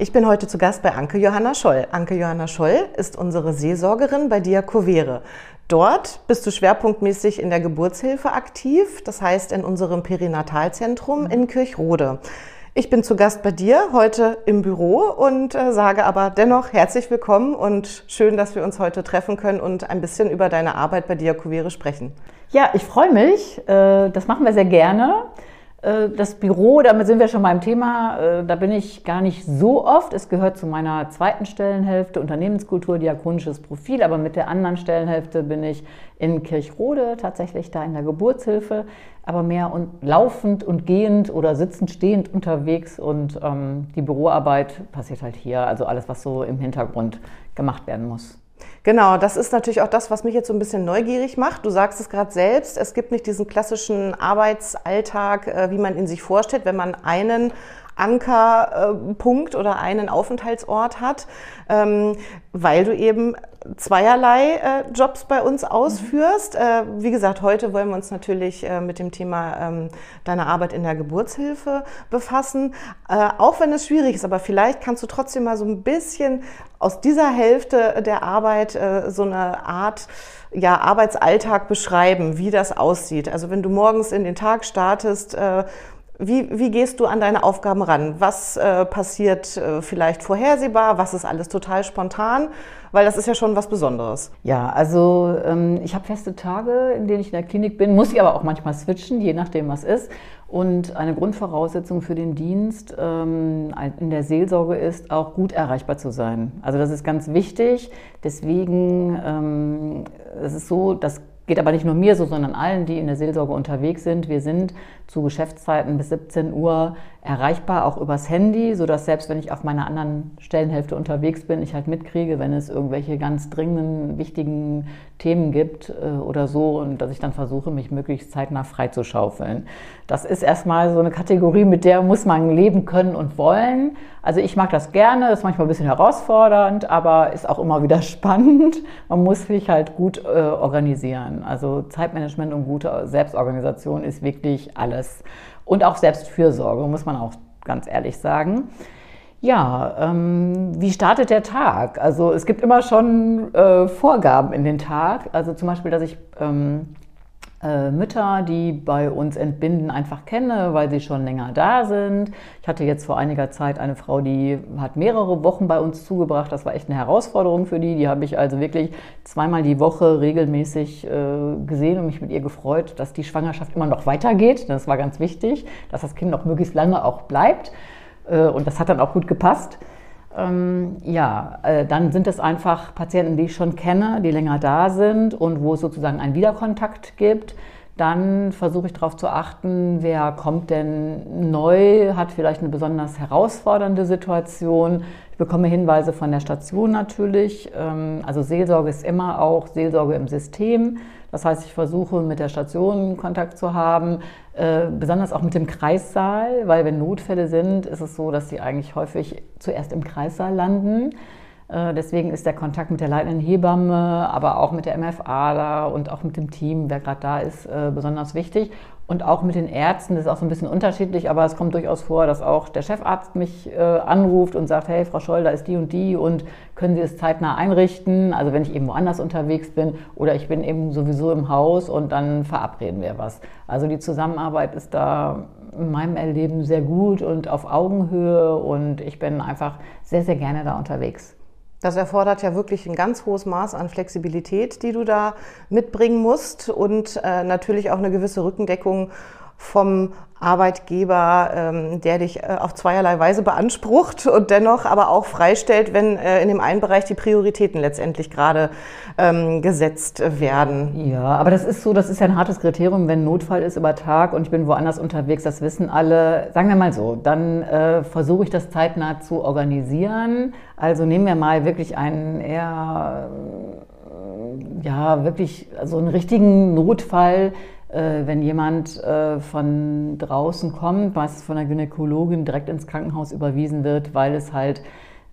Ich bin heute zu Gast bei Anke Johanna Scholl. Anke Johanna Scholl ist unsere Seelsorgerin bei Diakovere. Dort bist du schwerpunktmäßig in der Geburtshilfe aktiv, das heißt in unserem Perinatalzentrum in Kirchrode. Ich bin zu Gast bei dir heute im Büro und äh, sage aber dennoch herzlich willkommen und schön, dass wir uns heute treffen können und ein bisschen über deine Arbeit bei Diakovere sprechen. Ja, ich freue mich. Äh, das machen wir sehr gerne. Äh, das Büro, damit sind wir schon beim Thema, äh, da bin ich gar nicht so oft. Es gehört zu meiner zweiten Stellenhälfte, Unternehmenskultur, diakonisches Profil, aber mit der anderen Stellenhälfte bin ich in Kirchrode, tatsächlich da in der Geburtshilfe, aber mehr und laufend und gehend oder sitzend, stehend unterwegs. Und ähm, die Büroarbeit passiert halt hier, also alles, was so im Hintergrund gemacht werden muss. Genau, das ist natürlich auch das, was mich jetzt so ein bisschen neugierig macht. Du sagst es gerade selbst, es gibt nicht diesen klassischen Arbeitsalltag, äh, wie man ihn sich vorstellt, wenn man einen Ankerpunkt oder einen Aufenthaltsort hat, ähm, weil du eben zweierlei äh, Jobs bei uns ausführst. Mhm. wie gesagt, heute wollen wir uns natürlich äh, mit dem Thema ähm, deiner Arbeit in der Geburtshilfe befassen, auch wenn es schwierig ist. Aber vielleicht kannst du trotzdem mal so ein bisschen aus dieser Hälfte der Arbeit so eine Art ja, Arbeitsalltag beschreiben, wie das aussieht. Also wenn du morgens in den Tag startest, wie, wie gehst du an deine Aufgaben ran? Was äh, passiert äh, vielleicht vorhersehbar? Was ist alles total spontan? Weil das ist ja schon was Besonderes. Ja, also ähm, ich habe feste Tage, in denen ich in der Klinik bin, muss ich aber auch manchmal switchen, je nachdem was ist. Und eine Grundvoraussetzung für den Dienst ähm, in der Seelsorge ist, auch gut erreichbar zu sein. Also das ist ganz wichtig. Deswegen ähm, es ist so, dass Geht aber nicht nur mir so, sondern allen, die in der Seelsorge unterwegs sind. Wir sind zu Geschäftszeiten bis 17 Uhr erreichbar, auch übers Handy, sodass selbst wenn ich auf meiner anderen Stellenhälfte unterwegs bin, ich halt mitkriege, wenn es irgendwelche ganz dringenden, wichtigen Themen gibt äh, oder so und dass ich dann versuche, mich möglichst zeitnah freizuschaufeln. Das ist erstmal so eine Kategorie, mit der muss man leben können und wollen. Also ich mag das gerne, ist manchmal ein bisschen herausfordernd, aber ist auch immer wieder spannend. Man muss sich halt gut äh, organisieren. Also Zeitmanagement und gute Selbstorganisation ist wirklich alles. Und auch Selbstfürsorge, muss man auch ganz ehrlich sagen. Ja, ähm, wie startet der Tag? Also es gibt immer schon äh, Vorgaben in den Tag. Also zum Beispiel, dass ich ähm, äh, Mütter, die bei uns entbinden, einfach kenne, weil sie schon länger da sind. Ich hatte jetzt vor einiger Zeit eine Frau, die hat mehrere Wochen bei uns zugebracht. Das war echt eine Herausforderung für die. Die habe ich also wirklich zweimal die Woche regelmäßig äh, gesehen und mich mit ihr gefreut, dass die Schwangerschaft immer noch weitergeht. Das war ganz wichtig, dass das Kind noch möglichst lange auch bleibt. Äh, und das hat dann auch gut gepasst. Ähm, ja, äh, dann sind es einfach Patienten, die ich schon kenne, die länger da sind und wo es sozusagen einen Wiederkontakt gibt. Dann versuche ich darauf zu achten, wer kommt denn neu, hat vielleicht eine besonders herausfordernde Situation. Ich bekomme Hinweise von der Station natürlich. Ähm, also Seelsorge ist immer auch Seelsorge im System. Das heißt, ich versuche mit der Station Kontakt zu haben, äh, besonders auch mit dem Kreissaal, weil wenn Notfälle sind, ist es so, dass sie eigentlich häufig zuerst im Kreissaal landen. Äh, deswegen ist der Kontakt mit der leitenden Hebamme, aber auch mit der MFA da und auch mit dem Team, wer gerade da ist, äh, besonders wichtig. Und auch mit den Ärzten, das ist auch so ein bisschen unterschiedlich, aber es kommt durchaus vor, dass auch der Chefarzt mich äh, anruft und sagt, hey, Frau Scholl, da ist die und die und können Sie es zeitnah einrichten? Also wenn ich eben woanders unterwegs bin oder ich bin eben sowieso im Haus und dann verabreden wir was. Also die Zusammenarbeit ist da in meinem Erleben sehr gut und auf Augenhöhe und ich bin einfach sehr, sehr gerne da unterwegs. Das erfordert ja wirklich ein ganz hohes Maß an Flexibilität, die du da mitbringen musst und äh, natürlich auch eine gewisse Rückendeckung vom Arbeitgeber, ähm, der dich äh, auf zweierlei Weise beansprucht und dennoch aber auch freistellt, wenn äh, in dem einen Bereich die Prioritäten letztendlich gerade ähm, gesetzt werden. Ja, aber das ist so, das ist ja ein hartes Kriterium, wenn Notfall ist über Tag und ich bin woanders unterwegs, das wissen alle. Sagen wir mal so, dann äh, versuche ich das zeitnah zu organisieren. Also nehmen wir mal wirklich einen eher, ja, wirklich so also einen richtigen Notfall äh, wenn jemand äh, von draußen kommt, meistens von der Gynäkologin direkt ins Krankenhaus überwiesen wird, weil es halt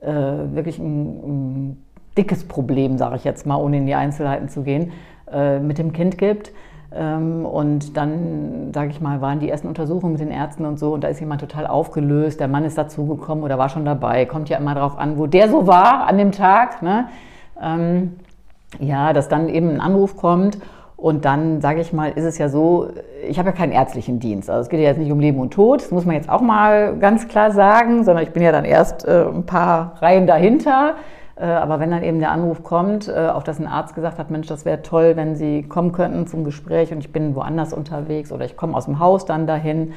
äh, wirklich ein, ein dickes Problem, sage ich jetzt mal, ohne in die Einzelheiten zu gehen, mit dem Kind gibt Ähm, und dann, sage ich mal, waren die ersten Untersuchungen mit den Ärzten und so und da ist jemand total aufgelöst. Der Mann ist dazugekommen oder war schon dabei. Kommt ja immer darauf an, wo der so war an dem Tag. Ne? Ähm, ja, dass dann eben ein Anruf kommt und dann, sage ich mal, ist es ja so, ich habe ja keinen ärztlichen Dienst. Also es geht ja jetzt nicht um Leben und Tod, das muss man jetzt auch mal ganz klar sagen, sondern ich bin ja dann erst äh, ein paar Reihen dahinter. Äh, aber wenn dann eben der Anruf kommt, äh, auch dass ein Arzt gesagt hat, Mensch, das wäre toll, wenn Sie kommen könnten zum Gespräch und ich bin woanders unterwegs oder ich komme aus dem Haus dann dahin.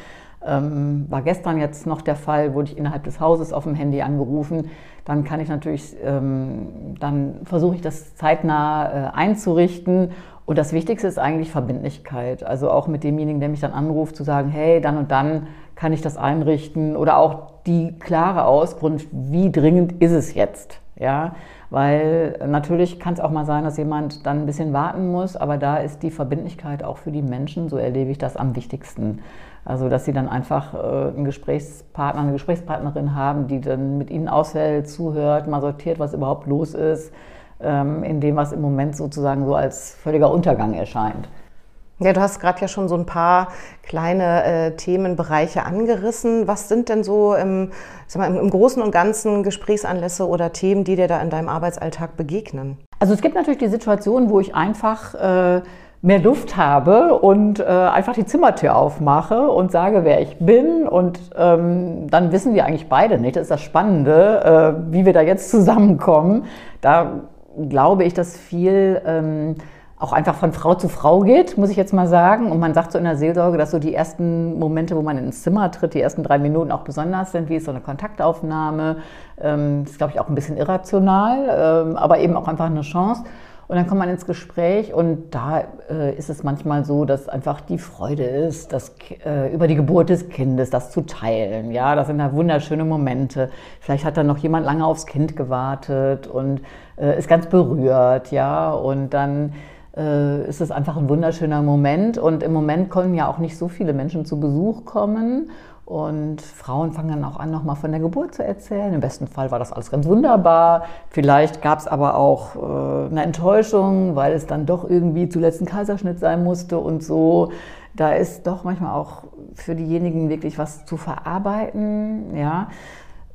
Ähm, war gestern jetzt noch der Fall, wurde ich innerhalb des Hauses auf dem Handy angerufen. Dann kann ich natürlich, ähm, dann versuche ich das zeitnah äh, einzurichten. Und das Wichtigste ist eigentlich Verbindlichkeit. Also auch mit demjenigen, der mich dann anruft, zu sagen, hey, dann und dann kann ich das einrichten. Oder auch die klare Auskunft, wie dringend ist es jetzt? Ja, weil natürlich kann es auch mal sein, dass jemand dann ein bisschen warten muss, aber da ist die Verbindlichkeit auch für die Menschen, so erlebe ich das am wichtigsten. Also, dass sie dann einfach äh, einen Gesprächspartner, eine Gesprächspartnerin haben, die dann mit ihnen auswählt, zuhört, mal sortiert, was überhaupt los ist, in dem, was im Moment sozusagen so als völliger Untergang erscheint. Ja, du hast gerade ja schon so ein paar kleine äh, Themenbereiche angerissen. Was sind denn so im, mal, im, im, Großen und Ganzen Gesprächsanlässe oder Themen, die dir da in deinem Arbeitsalltag begegnen? Also es gibt natürlich die Situation, wo ich einfach äh, mehr Luft habe und äh, einfach die Zimmertür aufmache und sage, wer ich bin. Und ähm, dann wissen wir eigentlich beide nicht. Das ist das Spannende, äh, wie wir da jetzt zusammenkommen. Da glaube ich, dass viel ähm, auch einfach von Frau zu Frau geht, muss ich jetzt mal sagen. Und man sagt so in der Seelsorge, dass so die ersten Momente, wo man ins Zimmer tritt, die ersten drei Minuten auch besonders sind. Wie ist so eine Kontaktaufnahme? Ähm, ist, glaube ich, auch ein bisschen irrational, ähm, aber eben auch einfach eine Chance. Und dann kommt man ins Gespräch und da äh, ist es manchmal so, dass einfach die Freude ist, das, äh, über die Geburt des Kindes, das zu teilen. Ja, das sind da wunderschöne Momente. Vielleicht hat dann noch jemand lange aufs Kind gewartet und äh, ist ganz berührt. Ja, und dann äh, ist es einfach ein wunderschöner Moment. Und im Moment können ja auch nicht so viele Menschen zu Besuch kommen. Und Frauen fangen dann auch an, nochmal von der Geburt zu erzählen. Im besten Fall war das alles ganz wunderbar. Vielleicht gab es aber auch äh, eine Enttäuschung, weil es dann doch irgendwie zuletzt ein Kaiserschnitt sein musste und so. Da ist doch manchmal auch für diejenigen wirklich was zu verarbeiten. Ja.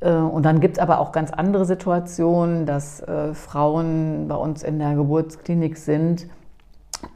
Äh, und dann gibt es aber auch ganz andere Situationen, dass äh, Frauen bei uns in der Geburtsklinik sind,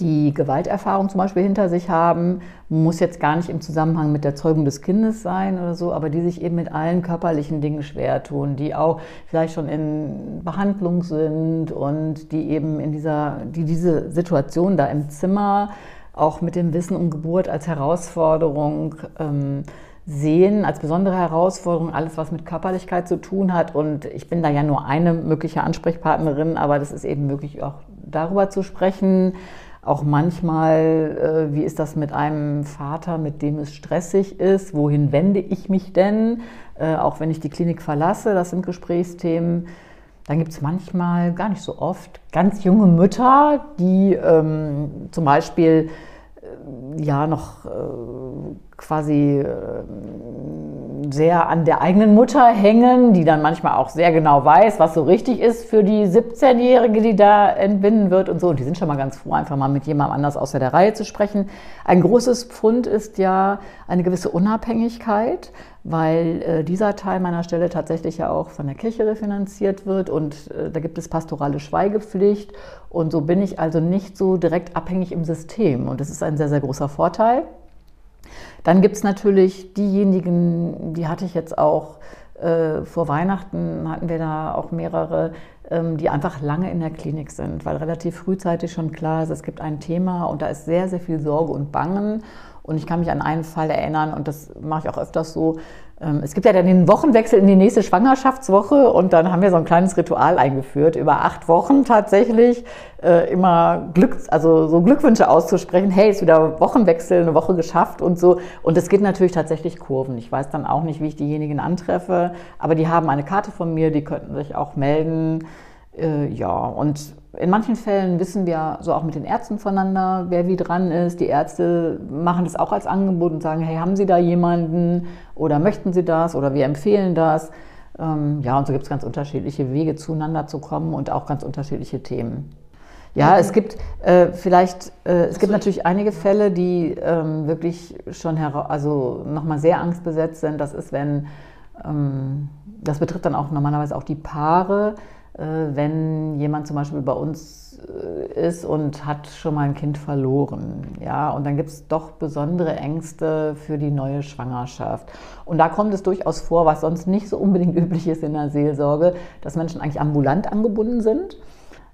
die Gewalterfahrung zum Beispiel hinter sich haben, muss jetzt gar nicht im Zusammenhang mit der Zeugung des Kindes sein oder so, aber die sich eben mit allen körperlichen Dingen schwer tun, die auch vielleicht schon in Behandlung sind und die eben in dieser, die diese Situation da im Zimmer auch mit dem Wissen um Geburt als Herausforderung ähm, sehen, als besondere Herausforderung, alles was mit Körperlichkeit zu tun hat. Und ich bin da ja nur eine mögliche Ansprechpartnerin, aber das ist eben möglich auch darüber zu sprechen auch manchmal, äh, wie ist das mit einem Vater, mit dem es stressig ist? Wohin wende ich mich denn? Äh, auch wenn ich die Klinik verlasse, das sind Gesprächsthemen. Dann gibt es manchmal, gar nicht so oft, ganz junge Mütter, die ähm, zum Beispiel äh, ja noch äh, quasi äh, sehr an der eigenen Mutter hängen, die dann manchmal auch sehr genau weiß, was so richtig ist für die 17-Jährige, die da entbinden wird und so. Und die sind schon mal ganz froh, einfach mal mit jemandem anders außer der Reihe zu sprechen. Ein großes Pfund ist ja eine gewisse Unabhängigkeit, weil äh, dieser Teil meiner Stelle tatsächlich ja auch von der Kirche refinanziert wird und äh, da gibt es pastorale Schweigepflicht und so bin ich also nicht so direkt abhängig im System und das ist ein sehr, sehr großer Vorteil. Dann gibt es natürlich diejenigen, die hatte ich jetzt auch äh, vor Weihnachten, hatten wir da auch mehrere, ähm, die einfach lange in der Klinik sind, weil relativ frühzeitig schon klar ist, es gibt ein Thema und da ist sehr, sehr viel Sorge und Bangen. Und ich kann mich an einen Fall erinnern, und das mache ich auch öfters so, es gibt ja dann den Wochenwechsel in die nächste Schwangerschaftswoche und dann haben wir so ein kleines Ritual eingeführt, über acht Wochen tatsächlich äh, immer Glück, also so Glückwünsche auszusprechen, hey, ist wieder Wochenwechsel, eine Woche geschafft und so. Und es geht natürlich tatsächlich Kurven. Ich weiß dann auch nicht, wie ich diejenigen antreffe, aber die haben eine Karte von mir, die könnten sich auch melden. Äh, ja, und in manchen Fällen wissen wir so auch mit den Ärzten voneinander, wer wie dran ist. Die Ärzte machen das auch als Angebot und sagen, hey, haben Sie da jemanden oder möchten Sie das oder wir empfehlen das. Ähm, ja, und so gibt es ganz unterschiedliche Wege zueinander zu kommen und auch ganz unterschiedliche Themen. Ja, es gibt äh, vielleicht, äh, es gibt natürlich einige Fälle, die ähm, wirklich schon also nochmal sehr angstbesetzt sind. Das ist, wenn, ähm, das betrifft dann auch normalerweise auch die Paare, wenn jemand zum Beispiel bei uns äh, ist und hat schon mal ein Kind verloren. Ja, und dann gibt es doch besondere Ängste für die neue Schwangerschaft. Und da kommt es durchaus vor, was sonst nicht so unbedingt üblich ist in der Seelsorge, dass Menschen eigentlich ambulant angebunden sind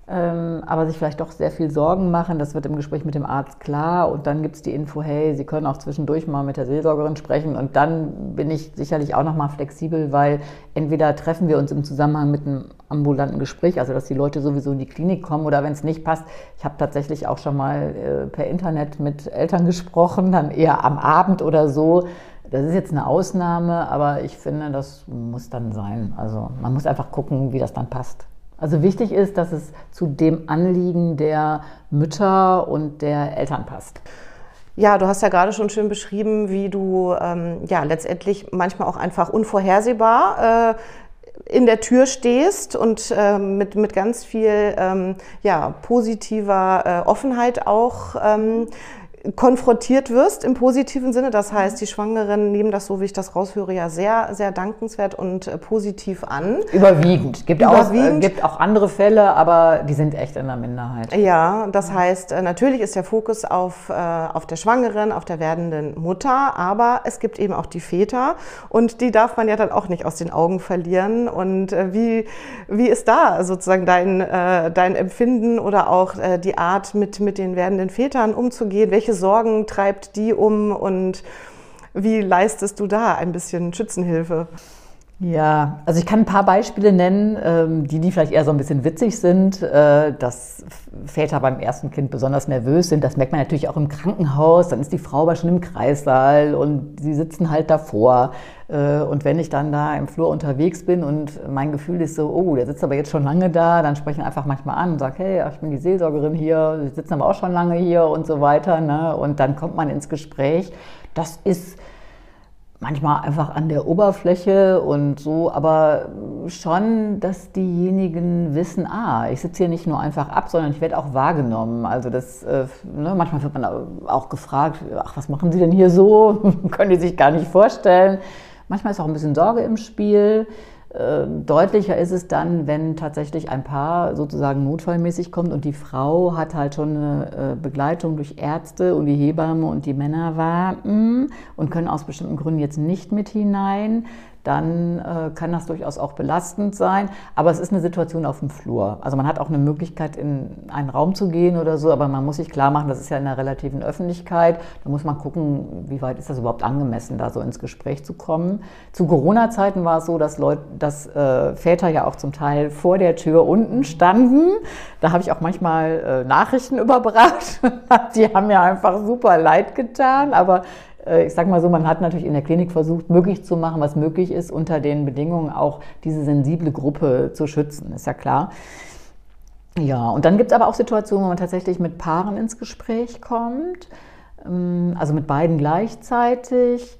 aber sich vielleicht doch sehr viel Sorgen machen. Das wird im Gespräch mit dem Arzt klar. Und dann gibt es die Info, hey, Sie können auch zwischendurch mal mit der Seelsorgerin sprechen. Und dann bin ich sicherlich auch noch mal flexibel, weil entweder treffen wir uns im Zusammenhang mit einem ambulanten Gespräch, also dass die Leute sowieso in die Klinik kommen oder wenn es nicht passt. Ich habe tatsächlich auch schon mal äh, per Internet mit Eltern gesprochen, dann eher am Abend oder so. Das ist jetzt eine Ausnahme, aber ich finde, das muss dann sein. Also man muss einfach gucken, wie das dann passt. Also wichtig ist, dass es zu dem Anliegen der Mütter und der Eltern passt. Ja, du hast ja gerade schon schön beschrieben, wie du ähm, ja letztendlich manchmal auch einfach unvorhersehbar äh, in der Tür stehst und äh, mit, mit ganz viel ähm, ja, positiver äh, Offenheit auch ähm, konfrontiert wirst im positiven Sinne. Das heißt, die Schwangeren nehmen das, so wie ich das raushöre, ja sehr, sehr dankenswert und äh, positiv an. Überwiegend. Gibt, Überwiegend. Auch, äh, gibt auch andere Fälle, aber die sind echt in der Minderheit. Ja, das heißt, äh, natürlich ist der Fokus auf, äh, auf der Schwangeren, auf der werdenden Mutter, aber es gibt eben auch die Väter und die darf man ja dann auch nicht aus den Augen verlieren. Und wie, wie ist da sozusagen dein, dein Empfinden oder auch die Art, mit, mit den werdenden Vätern umzugehen? Welche Sorgen treibt die um und wie leistest du da ein bisschen Schützenhilfe? Ja, also ich kann ein paar Beispiele nennen, ähm, die, die vielleicht eher so ein bisschen witzig sind, äh, dass Väter beim ersten Kind besonders nervös sind. Das merkt man natürlich auch im Krankenhaus. Dann ist die Frau aber schon im Kreissaal und sie sitzen halt davor. Äh, und wenn ich dann da im Flur unterwegs bin und mein Gefühl ist so, oh, der sitzt aber jetzt schon lange da, dann spreche ich einfach manchmal an und sage, hey, ich bin die Seelsorgerin hier, Sie sitzen aber auch schon lange hier und so weiter. Ne? Und dann kommt man ins Gespräch. Das ist manchmal einfach an der Oberfläche und so, aber schon, dass diejenigen wissen, ah, ich sitze hier nicht nur einfach ab, sondern ich werde auch wahrgenommen. Also das, äh, ne, manchmal wird man auch gefragt, ach, was machen Sie denn hier so? Können die sich gar nicht vorstellen. Manchmal ist auch ein bisschen Sorge im Spiel. Äh, deutlicher ist es dann, wenn tatsächlich ein Paar sozusagen notfallmäßig kommt und die Frau hat halt schon eine äh, Begleitung durch Ärzte und die Hebamme und die Männer warten und können aus bestimmten Gründen jetzt nicht mit hinein dann äh, kann das durchaus auch belastend sein. Aber es ist eine Situation auf dem Flur. Also man hat auch eine Möglichkeit, in einen Raum zu gehen oder so, aber man muss sich klar machen, das ist ja in der relativen Öffentlichkeit. Da muss man gucken, wie weit ist das überhaupt angemessen, da so ins Gespräch zu kommen. Zu Corona-Zeiten war es so, dass, Leute, dass äh, Väter ja auch zum Teil vor der Tür unten standen. Da habe ich auch manchmal äh, Nachrichten überbracht. Die haben mir einfach super leid getan, aber ich sage mal so, man hat natürlich in der Klinik versucht, möglich zu machen, was möglich ist, unter den Bedingungen auch diese sensible Gruppe zu schützen, ist ja klar. Ja, und dann gibt es aber auch Situationen, wo man tatsächlich mit Paaren ins Gespräch kommt, ähm, also mit beiden gleichzeitig.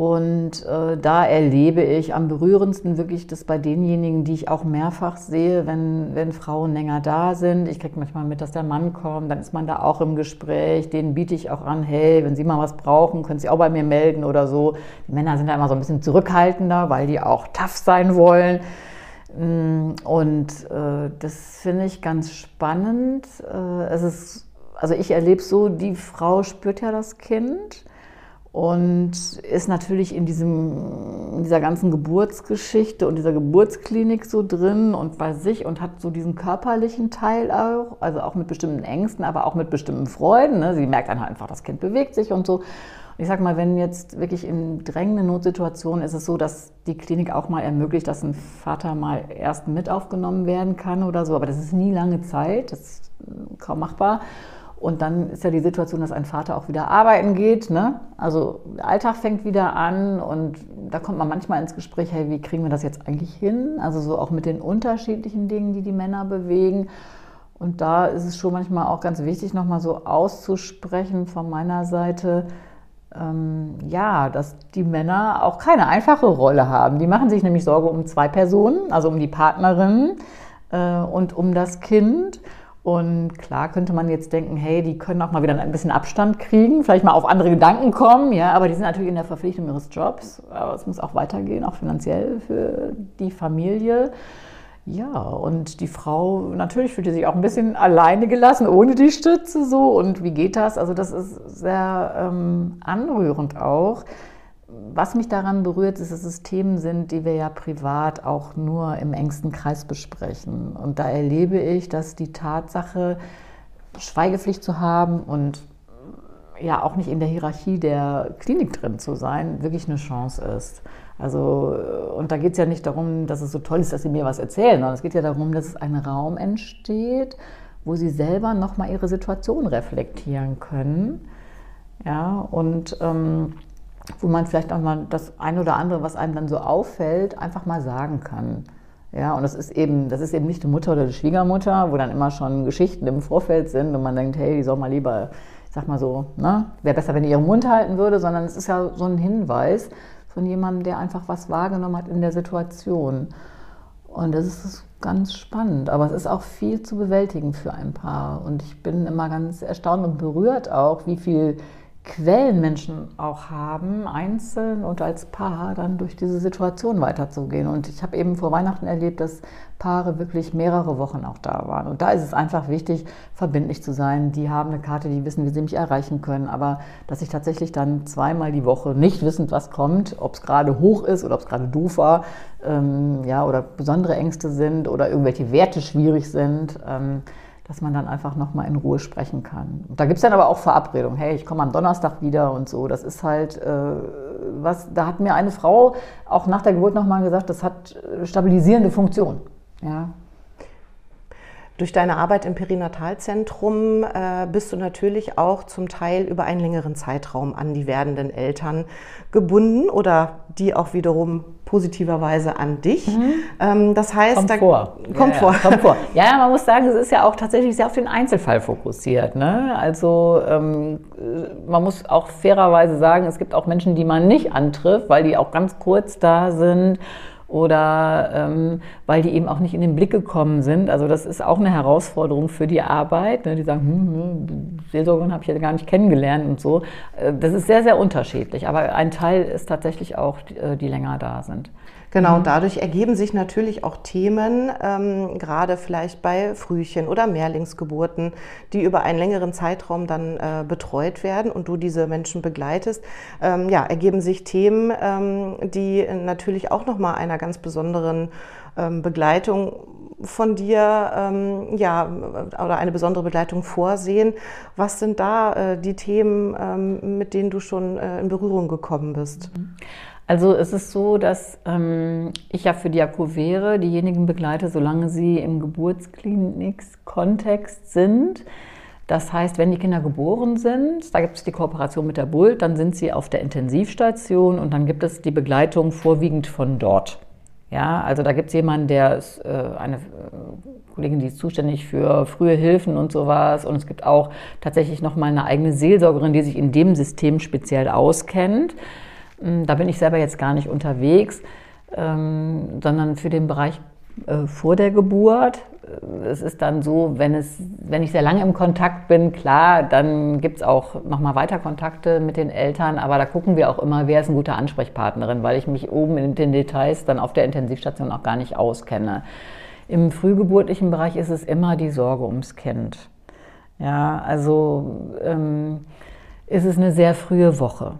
Und äh, da erlebe ich am berührendsten wirklich das bei denjenigen, die ich auch mehrfach sehe, wenn, wenn Frauen länger da sind. Ich kriege manchmal mit, dass der Mann kommt, dann ist man da auch im Gespräch. Denen biete ich auch an, hey, wenn Sie mal was brauchen, können Sie auch bei mir melden oder so. Die Männer sind da immer so ein bisschen zurückhaltender, weil die auch tough sein wollen. Mm, und äh, das finde ich ganz spannend. Äh, es ist, also ich erlebe so, die Frau spürt ja das Kind und ist natürlich in, diesem, in dieser ganzen Geburtsgeschichte und dieser Geburtsklinik so drin und bei sich und hat so diesen körperlichen Teil auch, also auch mit bestimmten Ängsten, aber auch mit bestimmten Freuden. Ne? Sie merkt dann halt einfach, das Kind bewegt sich und so. Und ich sag mal, wenn jetzt wirklich in drängenden Notsituationen ist es so, dass die Klinik auch mal ermöglicht, dass ein Vater mal erst mit aufgenommen werden kann oder so, aber das ist nie lange Zeit, das ist kaum machbar. Und dann ist ja die Situation, dass ein Vater auch wieder arbeiten geht. Ne? Also der Alltag fängt wieder an und da kommt man manchmal ins Gespräch, hey, wie kriegen wir das jetzt eigentlich hin? Also so auch mit den unterschiedlichen Dingen, die die Männer bewegen. Und da ist es schon manchmal auch ganz wichtig, nochmal so auszusprechen von meiner Seite, ähm, ja, dass die Männer auch keine einfache Rolle haben. Die machen sich nämlich Sorge um zwei Personen, also um die Partnerin äh, und um das Kind. Und klar könnte man jetzt denken, hey, die können auch mal wieder ein bisschen Abstand kriegen, vielleicht mal auf andere Gedanken kommen, ja, aber die sind natürlich in der Verpflichtung ihres Jobs. Aber es muss auch weitergehen, auch finanziell für die Familie. Ja, und die Frau natürlich fühlt sich auch ein bisschen alleine gelassen, ohne die Stütze so. Und wie geht das? Also das ist sehr ähm, anrührend auch. Was mich daran berührt, ist, dass es Themen sind, die wir ja privat auch nur im engsten Kreis besprechen. Und da erlebe ich, dass die Tatsache, Schweigepflicht zu haben und ja auch nicht in der Hierarchie der Klinik drin zu sein, wirklich eine Chance ist. Also, und da geht es ja nicht darum, dass es so toll ist, dass sie mir was erzählen, sondern es geht ja darum, dass es ein Raum entsteht, wo sie selber nochmal ihre Situation reflektieren können. Ja, und ähm, wo man vielleicht auch mal das eine oder andere, was einem dann so auffällt, einfach mal sagen kann. Ja, und das ist eben, das ist eben nicht die Mutter oder die Schwiegermutter, wo dann immer schon Geschichten im Vorfeld sind und man denkt, hey, die soll mal lieber, ich sag mal so, ne, wäre besser, wenn die ihren Mund halten würde, sondern es ist ja so ein Hinweis von jemandem, der einfach was wahrgenommen hat in der Situation. Und das ist ganz spannend, aber es ist auch viel zu bewältigen für ein Paar. Und ich bin immer ganz erstaunt und berührt auch, wie viel Quellen Menschen auch haben, einzeln und als Paar dann durch diese Situation weiterzugehen. Und ich habe eben vor Weihnachten erlebt, dass Paare wirklich mehrere Wochen auch da waren. Und da ist es einfach wichtig, verbindlich zu sein. Die haben eine Karte, die wissen, wie sie mich erreichen können. Aber dass ich tatsächlich dann zweimal die Woche nicht wissend, was kommt, ob es gerade hoch ist oder ob es gerade doof war, ähm, ja, oder besondere Ängste sind oder irgendwelche Werte schwierig sind. Ähm, dass man dann einfach nochmal in Ruhe sprechen kann. Und da gibt es dann aber auch Verabredungen. Hey, ich komme am Donnerstag wieder und so. Das ist halt äh, was, da hat mir eine Frau auch nach der Geburt nochmal gesagt, das hat äh, stabilisierende Funktion. Ja. Durch deine Arbeit im Perinatalzentrum äh, bist du natürlich auch zum Teil über einen längeren Zeitraum an die werdenden Eltern gebunden oder die auch wiederum positiverweise an dich. Mhm. Ähm, das heißt, kommt da vor. Kommt ja, vor. Ja, kommt vor. Ja, man muss sagen, es ist ja auch tatsächlich sehr auf den Einzelfall fokussiert. Ne? Also ähm, man muss auch fairerweise sagen, es gibt auch Menschen, die man nicht antrifft, weil die auch ganz kurz da sind oder ähm, weil die eben auch nicht in den Blick gekommen sind. Also das ist auch eine Herausforderung für die Arbeit. Ne? Die sagen, hm, hm, Seelsorgerin habe ich ja gar nicht kennengelernt und so. Äh, das ist sehr, sehr unterschiedlich. Aber ein Teil ist tatsächlich auch, die, äh, die länger da sind. Genau, mhm. dadurch ergeben sich natürlich auch Themen, ähm, gerade vielleicht bei Frühchen oder Mehrlingsgeburten, die über einen längeren Zeitraum dann äh, betreut werden und du diese Menschen begleitest. Ähm, ja, ergeben sich Themen, ähm, die natürlich auch nochmal einer ganz besonderen ähm, Begleitung von dir ähm, ja oder eine besondere Begleitung vorsehen. Was sind da äh, die Themen, ähm, mit denen du schon äh, in Berührung gekommen bist? Mhm. Also es ist so, dass ähm, ich ja für die Akuvere diejenigen begleite, solange sie im Geburtsklinik-Kontext sind. Das heißt, wenn die Kinder geboren sind, da gibt es die Kooperation mit der Bult, dann sind sie auf der Intensivstation und dann gibt es die Begleitung vorwiegend von dort. Ja, also da gibt es jemanden, der ist äh, eine äh, Kollegin, die ist zuständig für frühe Hilfen und sowas. Und es gibt auch tatsächlich nochmal eine eigene Seelsorgerin, die sich in dem System speziell auskennt. Hm, da bin ich selber jetzt gar nicht unterwegs, ähm, sondern für den Bereich äh, vor der Geburt. Es ist dann so, wenn, es, wenn ich sehr lange im Kontakt bin, klar, dann gibt es auch nochmal weiter Kontakte mit den Eltern, aber da gucken wir auch immer, wer ist ein guter Ansprechpartnerin, weil ich mich oben in den Details dann auf der Intensivstation auch gar nicht auskenne. Im frühgeburtlichen Bereich ist es immer die Sorge ums Kind. Ja, also ähm, ist es eine sehr frühe Woche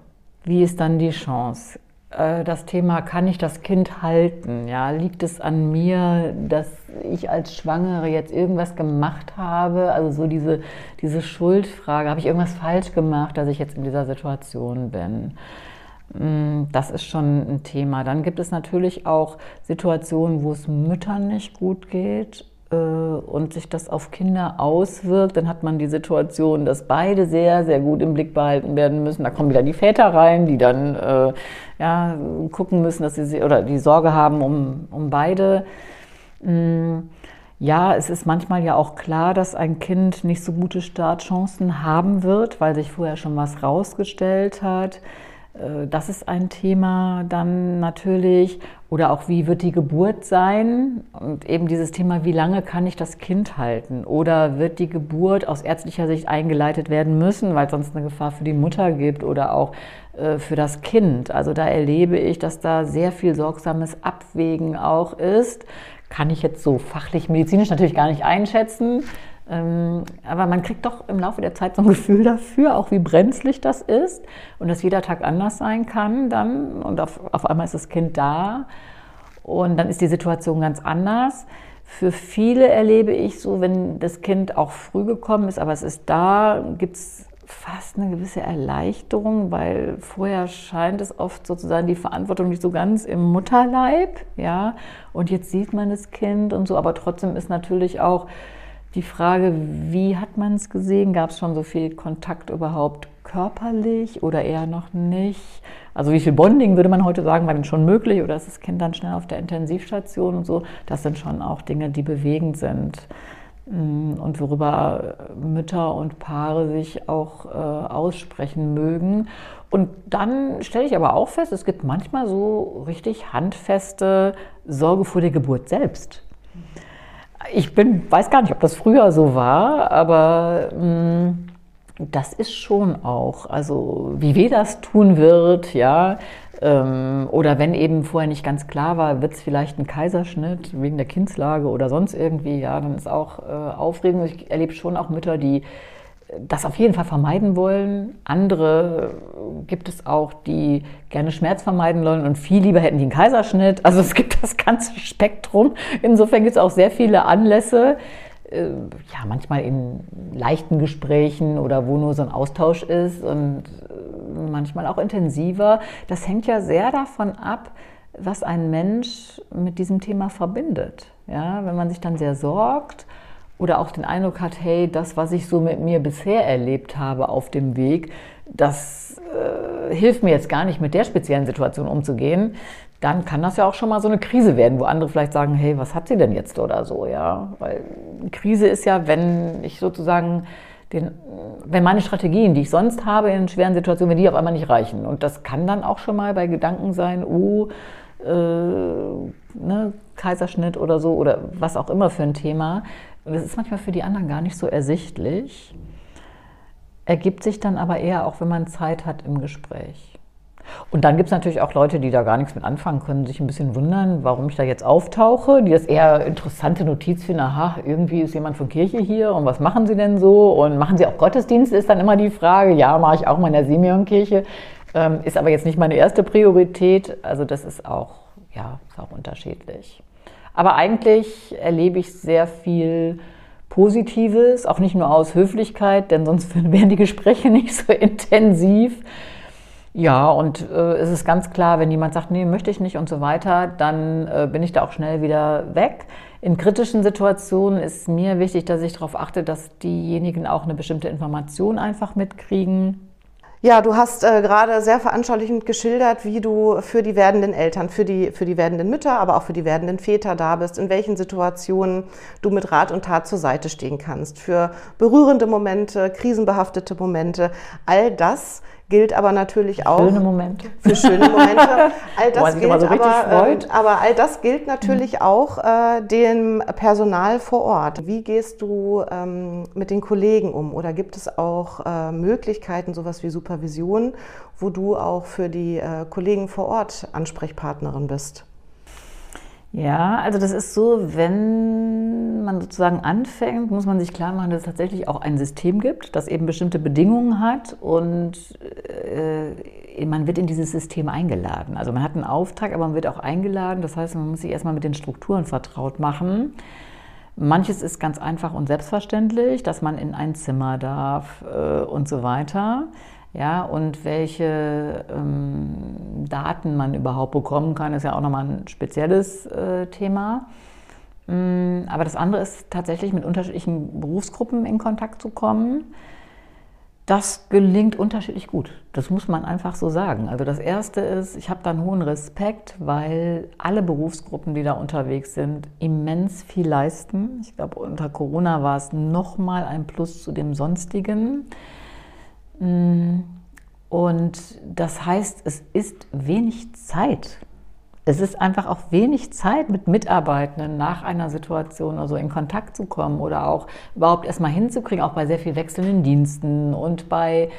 wie ist dann die Chance? Äh, das Thema, kann ich das Kind halten? Ja, liegt es an mir, dass ich als Schwangere jetzt irgendwas gemacht habe? Also so diese, diese Schuldfrage, habe ich irgendwas falsch gemacht, dass ich jetzt in dieser Situation bin? Mm, das ist schon ein Thema. Dann gibt es natürlich auch Situationen, wo es Müttern nicht gut geht und sich das auf Kinder auswirkt, dann hat man die Situation, dass beide sehr, sehr gut im Blick behalten werden müssen. Da kommen wieder die Väter rein, die dann äh, ja, gucken müssen, dass sie oder die Sorge haben um, um beide. Mm, ja, es ist manchmal ja auch klar, dass ein Kind nicht so gute Startchancen haben wird, weil sich vorher schon was rausgestellt hat. Äh, das ist ein Thema dann natürlich. Oder auch, wie wird die Geburt sein? Und eben dieses Thema, wie lange kann ich das Kind halten? Oder wird die Geburt aus ärztlicher Sicht eingeleitet werden müssen, weil es sonst eine Gefahr für die Mutter gibt oder auch äh, für das Kind? Also da erlebe ich, dass da sehr viel sorgsames Abwägen auch ist. Kann ich jetzt so fachlich, medizinisch natürlich gar nicht einschätzen. Ähm, aber man kriegt doch im Laufe der Zeit so ein Gefühl dafür, auch wie brenzlig das ist und dass jeder Tag anders sein kann dann und auf, auf einmal ist das Kind da und dann ist die Situation ganz anders. Für viele erlebe ich so, wenn das Kind auch früh gekommen ist, aber es ist da, gibt es fast eine gewisse Erleichterung, weil vorher scheint es oft sozusagen die Verantwortung nicht so ganz im Mutterleib, ja, und jetzt sieht man das Kind und so, aber trotzdem ist natürlich auch die Frage, wie hat man es gesehen? Gab es schon so viel Kontakt überhaupt körperlich oder eher noch nicht? Also wie viel Bonding würde man heute sagen, war denn schon möglich oder ist das Kind dann schnell auf der Intensivstation und so? Das sind schon auch Dinge, die bewegend sind mm, und worüber Mütter und Paare sich auch äh, aussprechen mögen. Und dann stelle ich aber auch fest, es gibt manchmal so richtig handfeste Sorge vor der Geburt selbst. Ich bin, weiß gar nicht, ob das früher so war, aber mh, mm, das ist schon auch, also wie weh das tun wird, ja, ähm, oder wenn eben vorher nicht ganz klar war, wird es vielleicht ein Kaiserschnitt wegen der Kindslage oder sonst irgendwie, ja, dann ist auch äh, aufregend. Ich erlebe schon auch Mütter, die das auf jeden Fall vermeiden wollen. Andere gibt es auch, die gerne Schmerz vermeiden wollen und viel lieber hätten die einen Kaiserschnitt. Also es gibt das ganze Spektrum. Insofern gibt es auch sehr viele Anlässe, äh, ja, manchmal in leichten Gesprächen oder wo nur so ein Austausch ist und äh, manchmal auch intensiver. Das hängt ja sehr davon ab, was ein Mensch mit diesem Thema verbindet. Ja, wenn man sich dann sehr sorgt oder auch den Eindruck hat, hey, das, was ich so mit mir bisher erlebt habe auf dem Weg, das äh, hilft mir jetzt gar nicht, mit der speziellen Situation umzugehen, dann kann das ja auch schon mal so eine Krise werden, wo andere vielleicht sagen, hey, was hat sie denn jetzt oder so, ja? Weil Krise ist ja, wenn ich sozusagen den, wenn meine Strategien, die ich sonst habe in schweren Situationen, wenn die auf einmal nicht reichen. Und das kann dann auch schon mal bei Gedanken sein, oh, äh, ne, Kaiserschnitt oder so oder was auch immer für ein Thema, das ist manchmal für die anderen gar nicht so ersichtlich, ergibt sich dann aber eher auch, wenn man Zeit hat im Gespräch. Und dann gibt es natürlich auch Leute, die da gar nichts mit anfangen können, sich ein bisschen wundern, warum ich da jetzt auftauche, die das eher interessante Notiz finden, aha, irgendwie ist jemand von Kirche hier und was machen sie denn so? Und machen sie auch Gottesdienst, ist dann immer die Frage. Ja, mache ich auch mal in der Simeon-Kirche, ähm, ist aber jetzt nicht meine erste Priorität. Also das ist auch, ja, ist auch unterschiedlich. Aber eigentlich erlebe ich sehr viel Positives, auch nicht nur aus Höflichkeit, denn sonst wären die Gespräche nicht so intensiv. Ja, und äh, es ist ganz klar, wenn jemand sagt, nee, möchte ich nicht und so weiter, dann äh, bin ich da auch schnell wieder weg. In kritischen Situationen ist mir wichtig, dass ich darauf achte, dass diejenigen auch eine bestimmte Information einfach mitkriegen. Ja, du hast äh, gerade sehr veranschaulichend geschildert, wie du für die werdenden Eltern, für die, für die werdenden Mütter, aber auch für die werdenden Väter da bist, in welchen Situationen du mit Rat und Tat zur Seite stehen kannst. Für berührende Momente, krisenbehaftete Momente, all das gilt aber natürlich auch schöne Momente. für schöne Momente. All das gilt so aber, ähm, aber all das gilt natürlich mhm. auch äh, dem Personal vor Ort. Wie gehst du ähm, mit den Kollegen um? Oder gibt es auch äh, Möglichkeiten, sowas wie Supervision, wo du auch für die äh, Kollegen vor Ort Ansprechpartnerin bist? Ja, also das ist so, wenn man sozusagen anfängt, muss man sich klar machen, dass es tatsächlich auch ein System gibt, das eben bestimmte Bedingungen hat und äh, man wird in dieses System eingeladen. Also man hat einen Auftrag, aber man wird auch eingeladen. Das heißt, man muss sich erstmal mit den Strukturen vertraut machen. Manches ist ganz einfach und selbstverständlich, dass man in ein Zimmer darf äh, und so weiter ja, und welche ähm, Daten man überhaupt bekommen kann, ist ja auch nochmal ein spezielles äh, Thema. Ähm, aber das andere ist tatsächlich mit unterschiedlichen Berufsgruppen in Kontakt zu kommen. Das gelingt unterschiedlich gut. Das muss man einfach so sagen. Also das Erste ist, ich habe da einen hohen Respekt, weil alle Berufsgruppen, die da unterwegs sind, immens viel leisten. Ich glaube, unter Corona war es nochmal ein Plus zu dem Sonstigen. Mm. Und das heißt, es ist wenig Zeit. Es ist einfach auch wenig Zeit, mit Mitarbeitenden nach einer Situation oder so in Kontakt zu kommen oder auch überhaupt erstmal hinzukriegen, auch bei sehr viel wechselnden Diensten und bei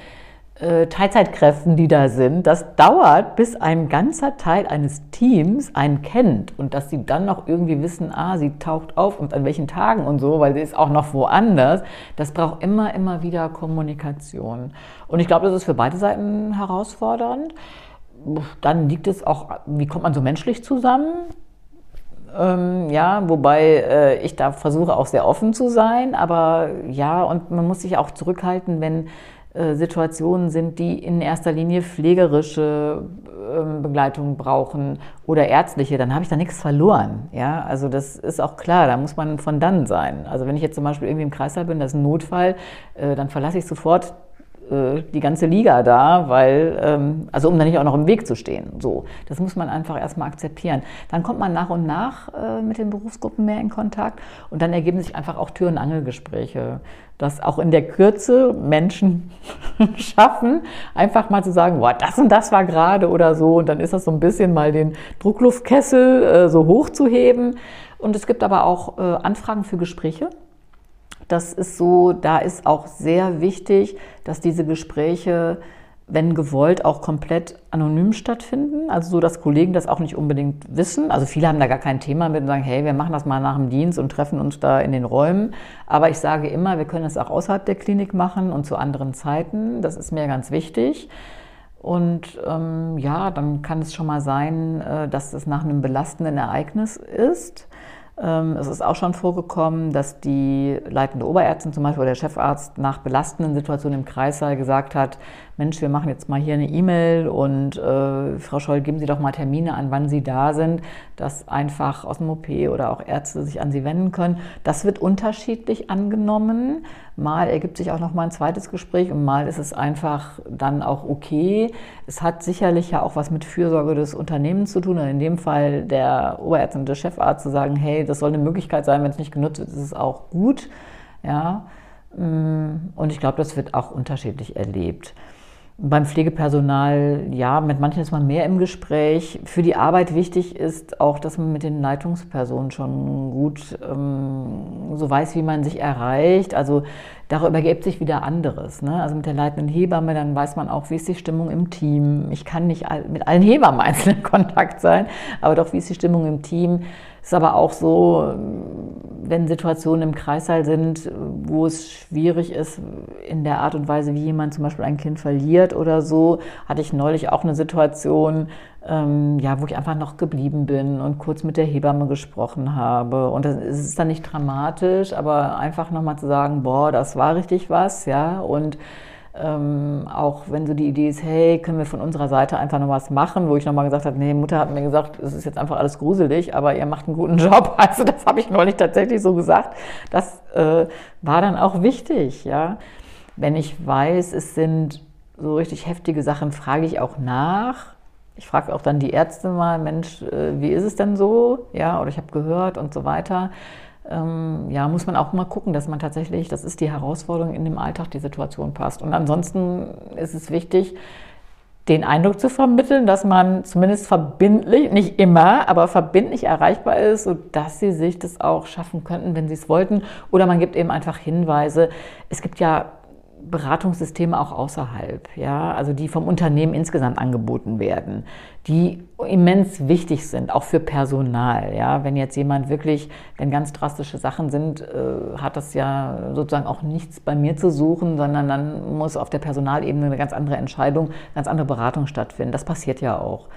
Teilzeitkräften, die da sind, das dauert, bis ein ganzer Teil eines Teams einen kennt und dass sie dann noch irgendwie wissen, ah, sie taucht auf und an welchen Tagen und so, weil sie ist auch noch woanders. Das braucht immer, immer wieder Kommunikation. Und ich glaube, das ist für beide Seiten herausfordernd. Dann liegt es auch, wie kommt man so menschlich zusammen? Ähm, ja, wobei äh, ich da versuche auch sehr offen zu sein, aber ja, und man muss sich auch zurückhalten, wenn äh, Situationen sind, die in erster Linie pflegerische ähm, Begleitung brauchen oder ärztliche, dann habe ich da nichts verloren. Ja, also das ist auch klar, da muss man von dann sein. Also wenn ich jetzt zum Beispiel irgendwie im Kreißsaal bin, das ist ein Notfall, äh, dann verlasse ich sofort äh, die ganze Liga da, weil, ähm, also um da nicht auch noch im Weg zu stehen. So, das muss man einfach erstmal akzeptieren. Dann kommt man nach und nach äh, mit den Berufsgruppen mehr in Kontakt und dann ergeben sich einfach auch Tür- und Angelgespräche, dass auch in der Kürze Menschen schaffen, einfach mal zu sagen, boah, das und das war gerade oder so und dann ist das so ein bisschen mal den Druckluftkessel äh, so hochzuheben. Und es gibt aber auch äh, Anfragen für Gespräche. Das ist so, da ist auch sehr wichtig, dass diese Gespräche, wenn gewollt, auch komplett anonym stattfinden. Also so, dass Kollegen das auch nicht unbedingt wissen. Also viele haben da gar kein Thema mit und sagen, hey, wir machen das mal nach dem Dienst und treffen uns da in den Räumen. Aber ich sage immer, wir können das auch außerhalb der Klinik machen und zu anderen Zeiten. Das ist mir ganz wichtig. Und ähm, ja, dann kann es schon mal sein, äh, dass es nach einem belastenden Ereignis ist. Ähm, es ist auch schon vorgekommen, dass die leitende Oberärztin zum Beispiel oder der Chefarzt nach belastenden Situationen im Kreissaal gesagt hat, Mensch, wir machen jetzt mal hier eine E-Mail und äh, Frau Scholl, geben Sie doch mal Termine an, wann Sie da sind, dass einfach aus dem OP oder auch Ärzte sich an Sie wenden können. Das wird unterschiedlich angenommen. Mal ergibt sich auch noch mal ein zweites Gespräch und mal ist es einfach dann auch okay. Es hat sicherlich ja auch was mit Fürsorge des Unternehmens zu tun. In dem Fall der Oberärztin und der Chefarzt zu sagen, hey, das soll eine Möglichkeit sein, wenn es nicht genutzt wird, ist es auch gut. Ja, mm, und ich glaube, das wird auch unterschiedlich erlebt. Beim Pflegepersonal, ja, mit manchen ist man mehr im Gespräch. Für die Arbeit wichtig ist auch, dass man mit den Leitungspersonen schon gut ähm, so weiß, wie man sich erreicht. Also darüber ergibt sich wieder anderes. Ne? Also mit der leitenden Hebamme, dann weiß man auch, wie ist die Stimmung im Team. Ich kann nicht mit allen Hebammen einzeln in Kontakt sein, aber doch, wie ist die Stimmung im Team. Ist aber auch so, wenn Situationen im Kreißsaal sind, wo es schwierig ist, in der Art und Weise, wie jemand zum Beispiel ein Kind verliert oder so, hatte ich neulich auch eine Situation, ähm, ja, wo ich einfach noch geblieben bin und kurz mit der Hebamme gesprochen habe. Und es ist dann nicht dramatisch, aber einfach nochmal zu sagen, boah, das war richtig was, ja, und ähm, auch wenn so die Idee ist, hey, können wir von unserer Seite einfach noch was machen, wo ich nochmal gesagt habe, nee, Mutter hat mir gesagt, es ist jetzt einfach alles gruselig, aber ihr macht einen guten Job. Also das habe ich neulich tatsächlich so gesagt. Das äh, war dann auch wichtig, ja. Wenn ich weiß, es sind so richtig heftige Sachen, frage ich auch nach. Ich frage auch dann die Ärzte mal, Mensch, äh, wie ist es denn so? Ja, oder ich habe gehört und so weiter ja, muss man auch mal gucken, dass man tatsächlich, das ist die Herausforderung in dem Alltag, die Situation passt. Und ansonsten ist es wichtig, den Eindruck zu vermitteln, dass man zumindest verbindlich, nicht immer, aber verbindlich erreichbar ist, sodass sie sich das auch schaffen könnten, wenn sie es wollten. Oder man gibt eben einfach Hinweise. Es gibt ja Beratungssysteme auch außerhalb, ja, also die vom Unternehmen insgesamt angeboten werden, die immens wichtig sind, auch für Personal, ja. Wenn jetzt jemand wirklich, wenn ganz drastische Sachen sind, äh, hat das ja sozusagen auch nichts bei mir zu suchen, sondern dann muss auf der Personalebene eine ganz andere Entscheidung, ganz andere Beratung stattfinden. Das passiert ja auch.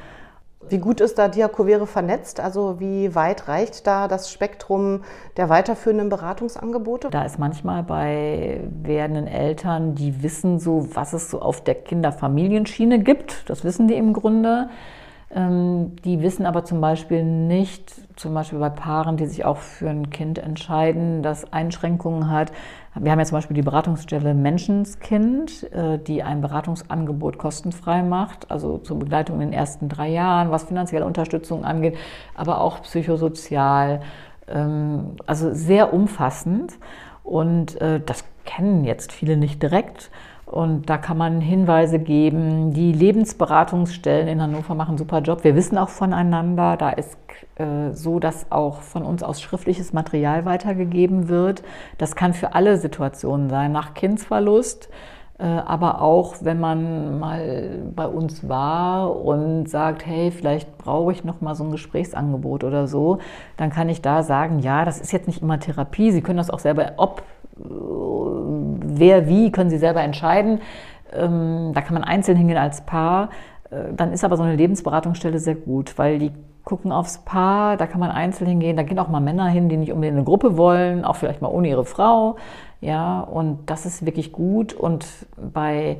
Wie gut ist da Diakovere vernetzt? Also wie weit reicht da das Spektrum der weiterführenden Beratungsangebote? Da ist manchmal bei werdenden Eltern, die wissen so, was es so auf der Kinderfamilienschiene gibt. Das wissen die im Grunde. Ähm, die wissen aber zum Beispiel nicht, zum Beispiel bei Paaren, die sich auch für ein Kind entscheiden, das Einschränkungen hat. Wir haben ja zum Beispiel die Beratungsstelle Menschenskind, äh, die ein Beratungsangebot kostenfrei macht, also zur Begleitung in den ersten drei Jahren, was finanzielle Unterstützung angeht, aber auch psychosozial, ähm, also sehr umfassend. Und äh, das kennen jetzt viele nicht direkt. Und da kann man Hinweise geben. Die Lebensberatungsstellen in Hannover machen einen super Job. Wir wissen auch voneinander. Da ist äh, so, dass auch von uns aus schriftliches Material weitergegeben wird. Das kann für alle Situationen sein, nach Kindsverlust. Äh, aber auch, wenn man mal bei uns war und sagt, hey, vielleicht brauche ich noch mal so ein Gesprächsangebot oder so, dann kann ich da sagen, ja, das ist jetzt nicht immer Therapie. Sie können das auch selber, ob wer wie, können Sie selber entscheiden. Ähm, da kann man einzeln hingehen als Paar. Äh, dann ist aber so eine Lebensberatungsstelle sehr gut, weil die gucken aufs Paar, da kann man einzeln hingehen. Da gehen auch mal Männer hin, die nicht unbedingt in eine Gruppe wollen, auch vielleicht mal ohne ihre Frau. Ja, und das ist wirklich gut. Und bei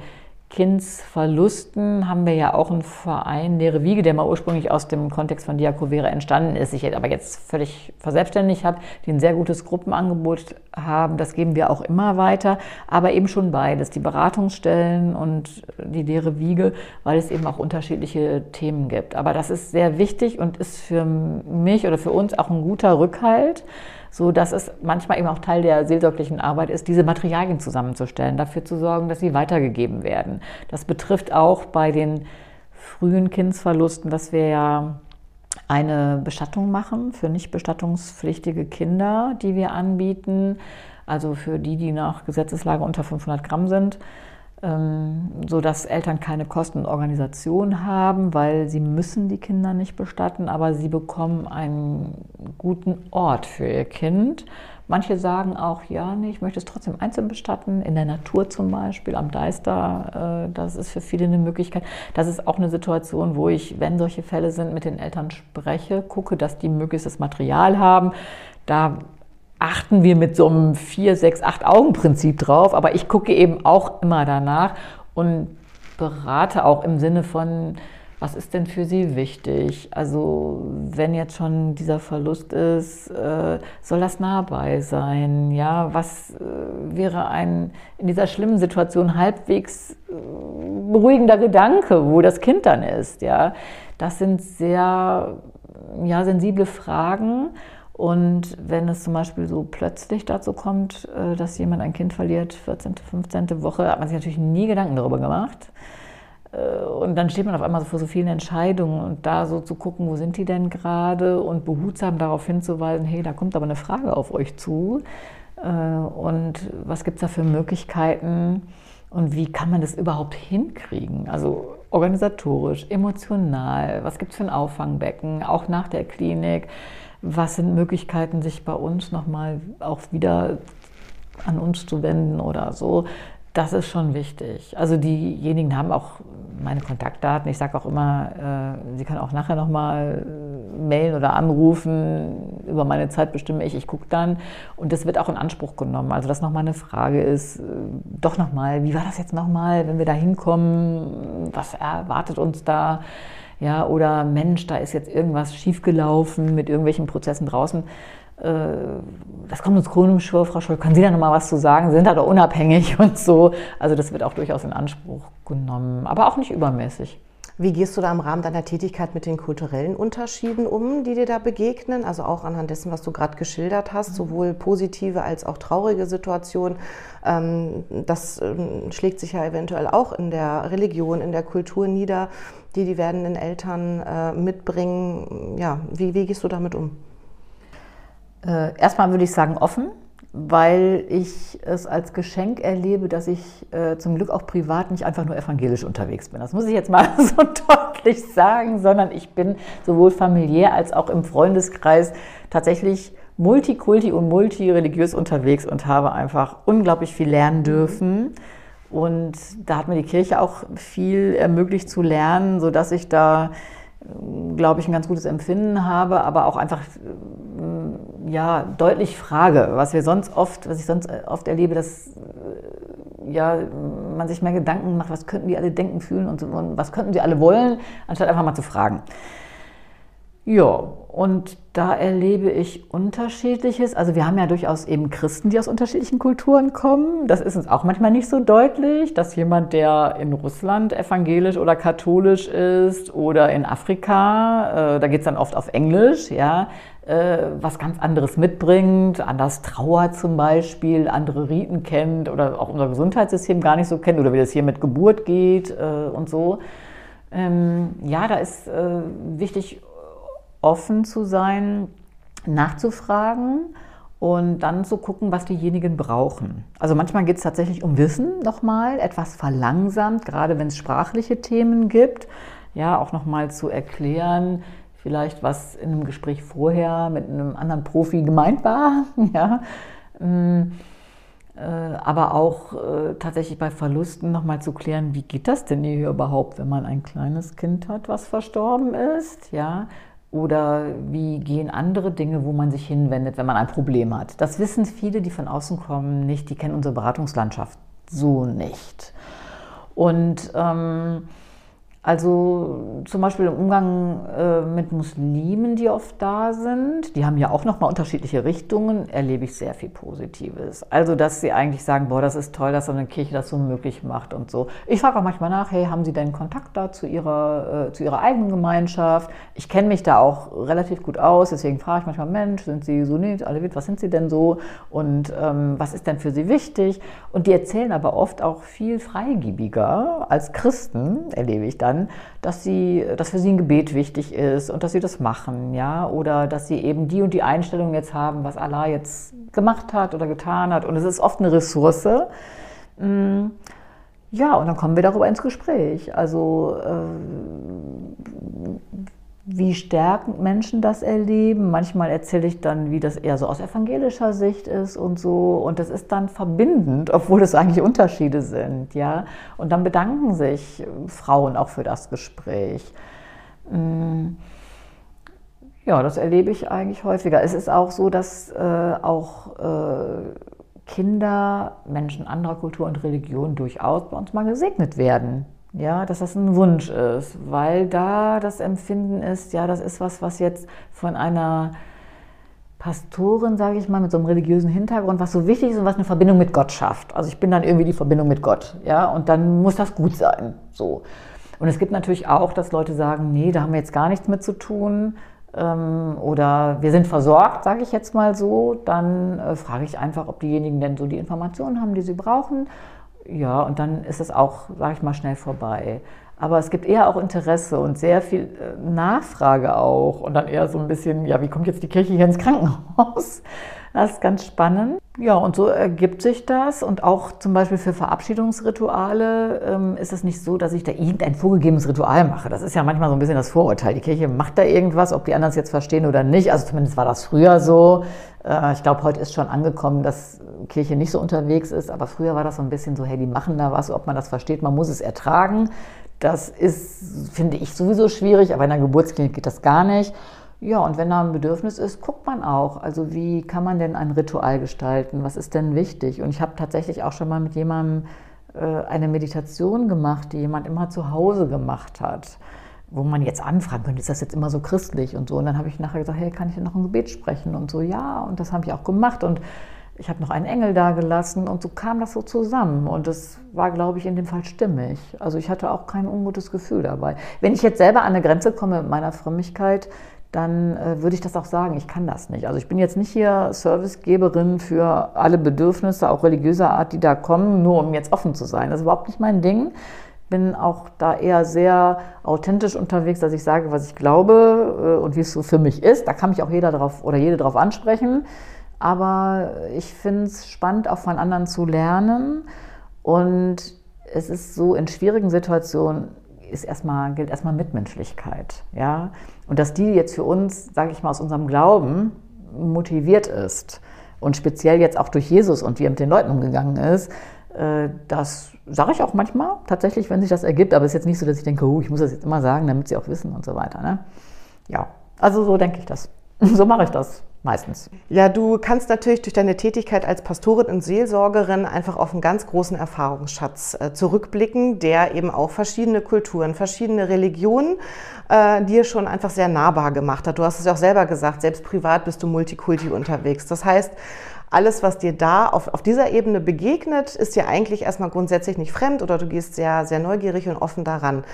Kindsverlusten haben wir ja auch einen Verein Leere Wiege, der mal ursprünglich aus dem Kontext von Diakovere entstanden ist, sich aber jetzt völlig verselbstständigt hat, die ein sehr gutes Gruppenangebot haben. Das geben wir auch immer weiter, aber eben schon beides, die Beratungsstellen und die Leere Wiege, weil es eben auch unterschiedliche Themen gibt. Aber das ist sehr wichtig und ist für mich oder für uns auch ein guter Rückhalt so dass es manchmal eben auch Teil der seelsorglichen Arbeit ist, diese Materialien zusammenzustellen, dafür zu sorgen, dass sie weitergegeben werden. Das betrifft auch bei den frühen Kindsverlusten, dass wir ja eine Bestattung machen für nicht bestattungspflichtige Kinder, die wir anbieten, also für die, die nach Gesetzeslage unter 500 Gramm sind. Ähm, so dass Eltern keine Kosten und Organisation haben, weil sie müssen die Kinder nicht bestatten, aber sie bekommen einen guten Ort für ihr Kind. Manche sagen auch, ja, nee, ich möchte es trotzdem einzeln bestatten, in der Natur zum Beispiel, am Deister, äh, das ist für viele eine Möglichkeit. Das ist auch eine Situation, wo ich, wenn solche Fälle sind, mit den Eltern spreche, gucke, dass die möglichst das Material haben. Da achten wir mit so einem 4, 6, 8 Augen-Prinzip drauf, aber ich gucke eben auch immer danach und berate auch im Sinne von, was ist denn für Sie wichtig? Also wenn jetzt schon dieser Verlust ist, äh, soll das nah bei sein? Ja, was äh, wäre ein in dieser schlimmen Situation halbwegs äh, beruhigender Gedanke, wo das Kind dann ist? Ja, das sind sehr ja, sensible Fragen und wenn es zum Beispiel so plötzlich dazu kommt, äh, dass jemand ein Kind verliert, 14., 15. Woche, hat man sich natürlich nie Gedanken darüber gemacht. Äh, und dann steht man auf einmal so vor so vielen Entscheidungen und da so zu gucken, wo sind die denn gerade und behutsam darauf hinzuweisen, hey, da kommt aber eine Frage auf euch zu. Äh, und was gibt es da für Möglichkeiten und wie kann man das überhaupt hinkriegen? Also organisatorisch, emotional, was gibt es für ein Auffangbecken, auch nach der Klinik was sind Möglichkeiten, sich bei uns nochmal auch wieder an uns zu wenden oder so. Das ist schon wichtig. Also diejenigen haben auch meine Kontaktdaten. Ich sage auch immer, äh, sie können auch nachher nochmal äh, mailen oder anrufen. Über meine Zeit bestimme ich. Ich gucke dann. Und das wird auch in Anspruch genommen. Also dass nochmal eine Frage ist, äh, doch nochmal, wie war das jetzt nochmal, wenn wir da hinkommen? Was erwartet uns da? Ja, oder Mensch, da ist jetzt irgendwas schiefgelaufen mit irgendwelchen Prozessen draußen. Äh, das kommt uns chronisch vor, Frau Scholl. Können Sie da noch mal was zu sagen? Sind da doch unabhängig und so? Also das wird auch durchaus in Anspruch genommen, aber auch nicht übermäßig. Wie gehst du da im Rahmen deiner Tätigkeit mit den kulturellen Unterschieden um, die dir da begegnen? Also auch anhand dessen, was du gerade geschildert hast, mhm. sowohl positive als auch traurige Situationen. Ähm, das ähm, schlägt sich ja eventuell auch in der Religion, in der Kultur nieder, die die werdenden Eltern äh, mitbringen. Ja, wie, wie gehst du damit um? Äh, erstmal würde ich sagen offen weil ich es als Geschenk erlebe, dass ich äh, zum Glück auch privat nicht einfach nur evangelisch unterwegs bin. Das muss ich jetzt mal so deutlich sagen, sondern ich bin sowohl familiär als auch im Freundeskreis tatsächlich multikulti und multireligiös unterwegs und habe einfach unglaublich viel lernen dürfen. Und da hat mir die Kirche auch viel ermöglicht zu lernen, sodass ich da glaube ich, ein ganz gutes Empfinden habe, aber auch einfach äh, ja, deutlich frage, was wir sonst oft, was ich sonst oft erlebe, dass äh, ja, man sich mehr Gedanken macht, was könnten die alle denken, fühlen und, und was könnten die alle wollen, anstatt einfach mal zu fragen. Ja, und da erlebe ich unterschiedliches. Also wir haben ja durchaus eben Christen, die aus unterschiedlichen Kulturen kommen. Das ist uns auch manchmal nicht so deutlich, dass jemand, der in Russland evangelisch oder katholisch ist oder in Afrika, äh, da geht es dann oft auf Englisch, ja, äh, was ganz anderes mitbringt, anders trauert zum Beispiel, andere Riten kennt oder auch unser Gesundheitssystem gar nicht so kennt oder wie das hier mit Geburt geht äh, und so. Ähm, ja, da ist äh, wichtig, offen zu sein, nachzufragen und dann zu gucken, was diejenigen brauchen. Also manchmal geht es tatsächlich um Wissen nochmal, etwas verlangsamt, gerade wenn es sprachliche Themen gibt. Ja, auch nochmal zu erklären, vielleicht was in einem Gespräch vorher mit einem anderen Profi gemeint war. Ja. Ähm, äh, aber auch äh, tatsächlich bei Verlusten nochmal zu klären, wie geht das denn hier überhaupt, wenn man ein kleines Kind hat, was verstorben ist, ja? Oder wie gehen andere Dinge, wo man sich hinwendet, wenn man ein Problem hat? Das wissen viele, die von außen kommen, nicht. Die kennen unsere Beratungslandschaft so nicht. Und ähm, also zum Beispiel im Umgang äh, mit Muslimen, die oft da sind, die haben ja auch nochmal unterschiedliche Richtungen, erlebe ich sehr viel Positives. Also, dass sie eigentlich sagen, boah, das ist toll, dass so eine Kirche das so möglich macht und so. Ich frage auch manchmal nach, hey, haben Sie denn Kontakt da zu Ihrer, äh, zu Ihrer eigenen Gemeinschaft? Ich kenne mich da auch relativ gut aus, deswegen frage ich manchmal, Mensch, sind Sie so nicht, alle was sind Sie denn so? Und ähm, was ist denn für Sie wichtig? Und die erzählen aber oft auch viel freigebiger als Christen, erlebe ich dann dann, dass, sie, dass für sie ein Gebet wichtig ist und dass sie das machen, ja, oder dass sie eben die und die Einstellung jetzt haben, was Allah jetzt gemacht hat oder getan hat. Und es ist oft eine Ressource. Mm, ja, und dann kommen wir darüber ins Gespräch. Also äh, wie stärkend Menschen das erleben. Manchmal erzähle ich dann, wie das eher so aus evangelischer Sicht ist und so. Und das ist dann verbindend, obwohl es eigentlich Unterschiede sind, ja. Und dann bedanken sich Frauen auch für das Gespräch. Mm. Ja, das erlebe ich eigentlich häufiger. Es ist auch so, dass äh, auch äh, Kinder, Menschen anderer Kultur und Religion durchaus bei uns mal gesegnet werden ja, dass das ein Wunsch ist, weil da das Empfinden ist, ja, das ist was, was jetzt von einer Pastorin, sage ich mal, mit so einem religiösen Hintergrund, was so wichtig ist und was eine Verbindung mit Gott schafft. Also ich bin dann irgendwie die Verbindung mit Gott, ja, und dann muss das gut sein, so. Und es gibt natürlich auch, dass Leute sagen, nee, da haben wir jetzt gar nichts mit zu tun ähm, oder wir sind versorgt, sage ich jetzt mal so. Dann äh, frage ich einfach, ob diejenigen denn so die Informationen haben, die sie brauchen ja, und dann ist es auch, sage ich mal, schnell vorbei. Aber es gibt eher auch Interesse und sehr viel äh, Nachfrage auch. Und dann eher so ein bisschen, ja, wie kommt jetzt die Kirche hier ins Krankenhaus? Das ist ganz spannend. Ja, und so ergibt sich das. Und auch zum Beispiel für Verabschiedungsrituale ähm, ist es nicht so, dass ich da irgendein vorgegebenes Ritual mache. Das ist ja manchmal so ein bisschen das Vorurteil. Die Kirche macht da irgendwas, ob die anderen es jetzt verstehen oder nicht. Also zumindest war das früher so. Äh, ich glaube, heute ist schon angekommen, dass Kirche nicht so unterwegs ist. Aber früher war das so ein bisschen so, hey, die machen da was, ob man das versteht. Man muss es ertragen. Das ist, finde ich, sowieso schwierig. Aber in einer Geburtsklinik geht das gar nicht. Ja, und wenn da ein Bedürfnis ist, guckt man auch. Also wie kann man denn ein Ritual gestalten? Was ist denn wichtig? Und ich habe tatsächlich auch schon mal mit jemandem äh, eine Meditation gemacht, die jemand immer zu Hause gemacht hat, wo man jetzt anfragen könnte, ist das jetzt immer so christlich und so. Und dann habe ich nachher gesagt, hey, kann ich denn noch ein Gebet sprechen? Und so, ja, und das habe ich auch gemacht. Und ich habe noch einen Engel da gelassen und so kam das so zusammen. Und das war, glaube ich, in dem Fall stimmig. Also ich hatte auch kein ungutes Gefühl dabei. Wenn ich jetzt selber an eine Grenze komme mit meiner Frömmigkeit, dann äh, würde ich das auch sagen, ich kann das nicht. Also ich bin jetzt nicht hier Servicegeberin für alle Bedürfnisse, auch religiöser Art, die da kommen, nur um jetzt offen zu sein. Das ist überhaupt nicht mein Ding. Bin auch da eher sehr authentisch unterwegs, dass ich sage, was ich glaube äh, und wie es so für mich ist. Da kann mich auch jeder drauf oder jede drauf ansprechen. Aber ich finde es spannend, auch von anderen zu lernen. Und es ist so in schwierigen Situationen ist erstmal, gilt erstmal Mitmenschlichkeit. Ja? Und dass die jetzt für uns, sage ich mal, aus unserem Glauben motiviert ist und speziell jetzt auch durch Jesus und wie er mit den Leuten umgegangen ist, äh, das sage ich auch manchmal tatsächlich, wenn sich das ergibt. Aber es ist jetzt nicht so, dass ich denke, oh, ich muss das jetzt immer sagen, damit sie auch wissen und so weiter. Ne? Ja, also so denke ich das. So mache ich das meistens. Ja, du kannst natürlich durch deine Tätigkeit als Pastorin und Seelsorgerin einfach auf einen ganz großen Erfahrungsschatz äh, zurückblicken, der eben auch verschiedene Kulturen, verschiedene Religionen äh, dir schon einfach sehr nahbar gemacht hat. Du hast es ja auch selber gesagt, selbst privat bist du Multikulti unterwegs. Das heißt, alles, was dir da auf, auf dieser Ebene begegnet, ist dir eigentlich erstmal grundsätzlich nicht fremd oder du gehst sehr, sehr neugierig und offen daran.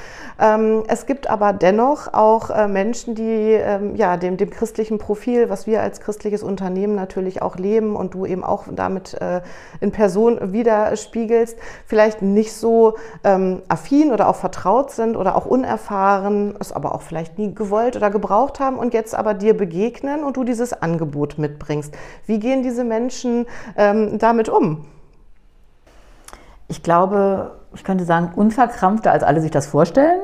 Ähm, es gibt aber dennoch auch äh, Menschen, die ähm, ja, dem, dem christlichen Profil, was wir als christliches Unternehmen natürlich auch leben und du eben auch damit äh, in Person widerspiegelst, vielleicht nicht so ähm, affin oder auch vertraut sind oder auch unerfahren, es aber auch vielleicht nie gewollt oder gebraucht haben und jetzt aber dir begegnen und du dieses Angebot mitbringst. Wie gehen diese Menschen ähm, damit um? Ich glaube, ich könnte sagen, unverkrampfter, als alle sich das vorstellen.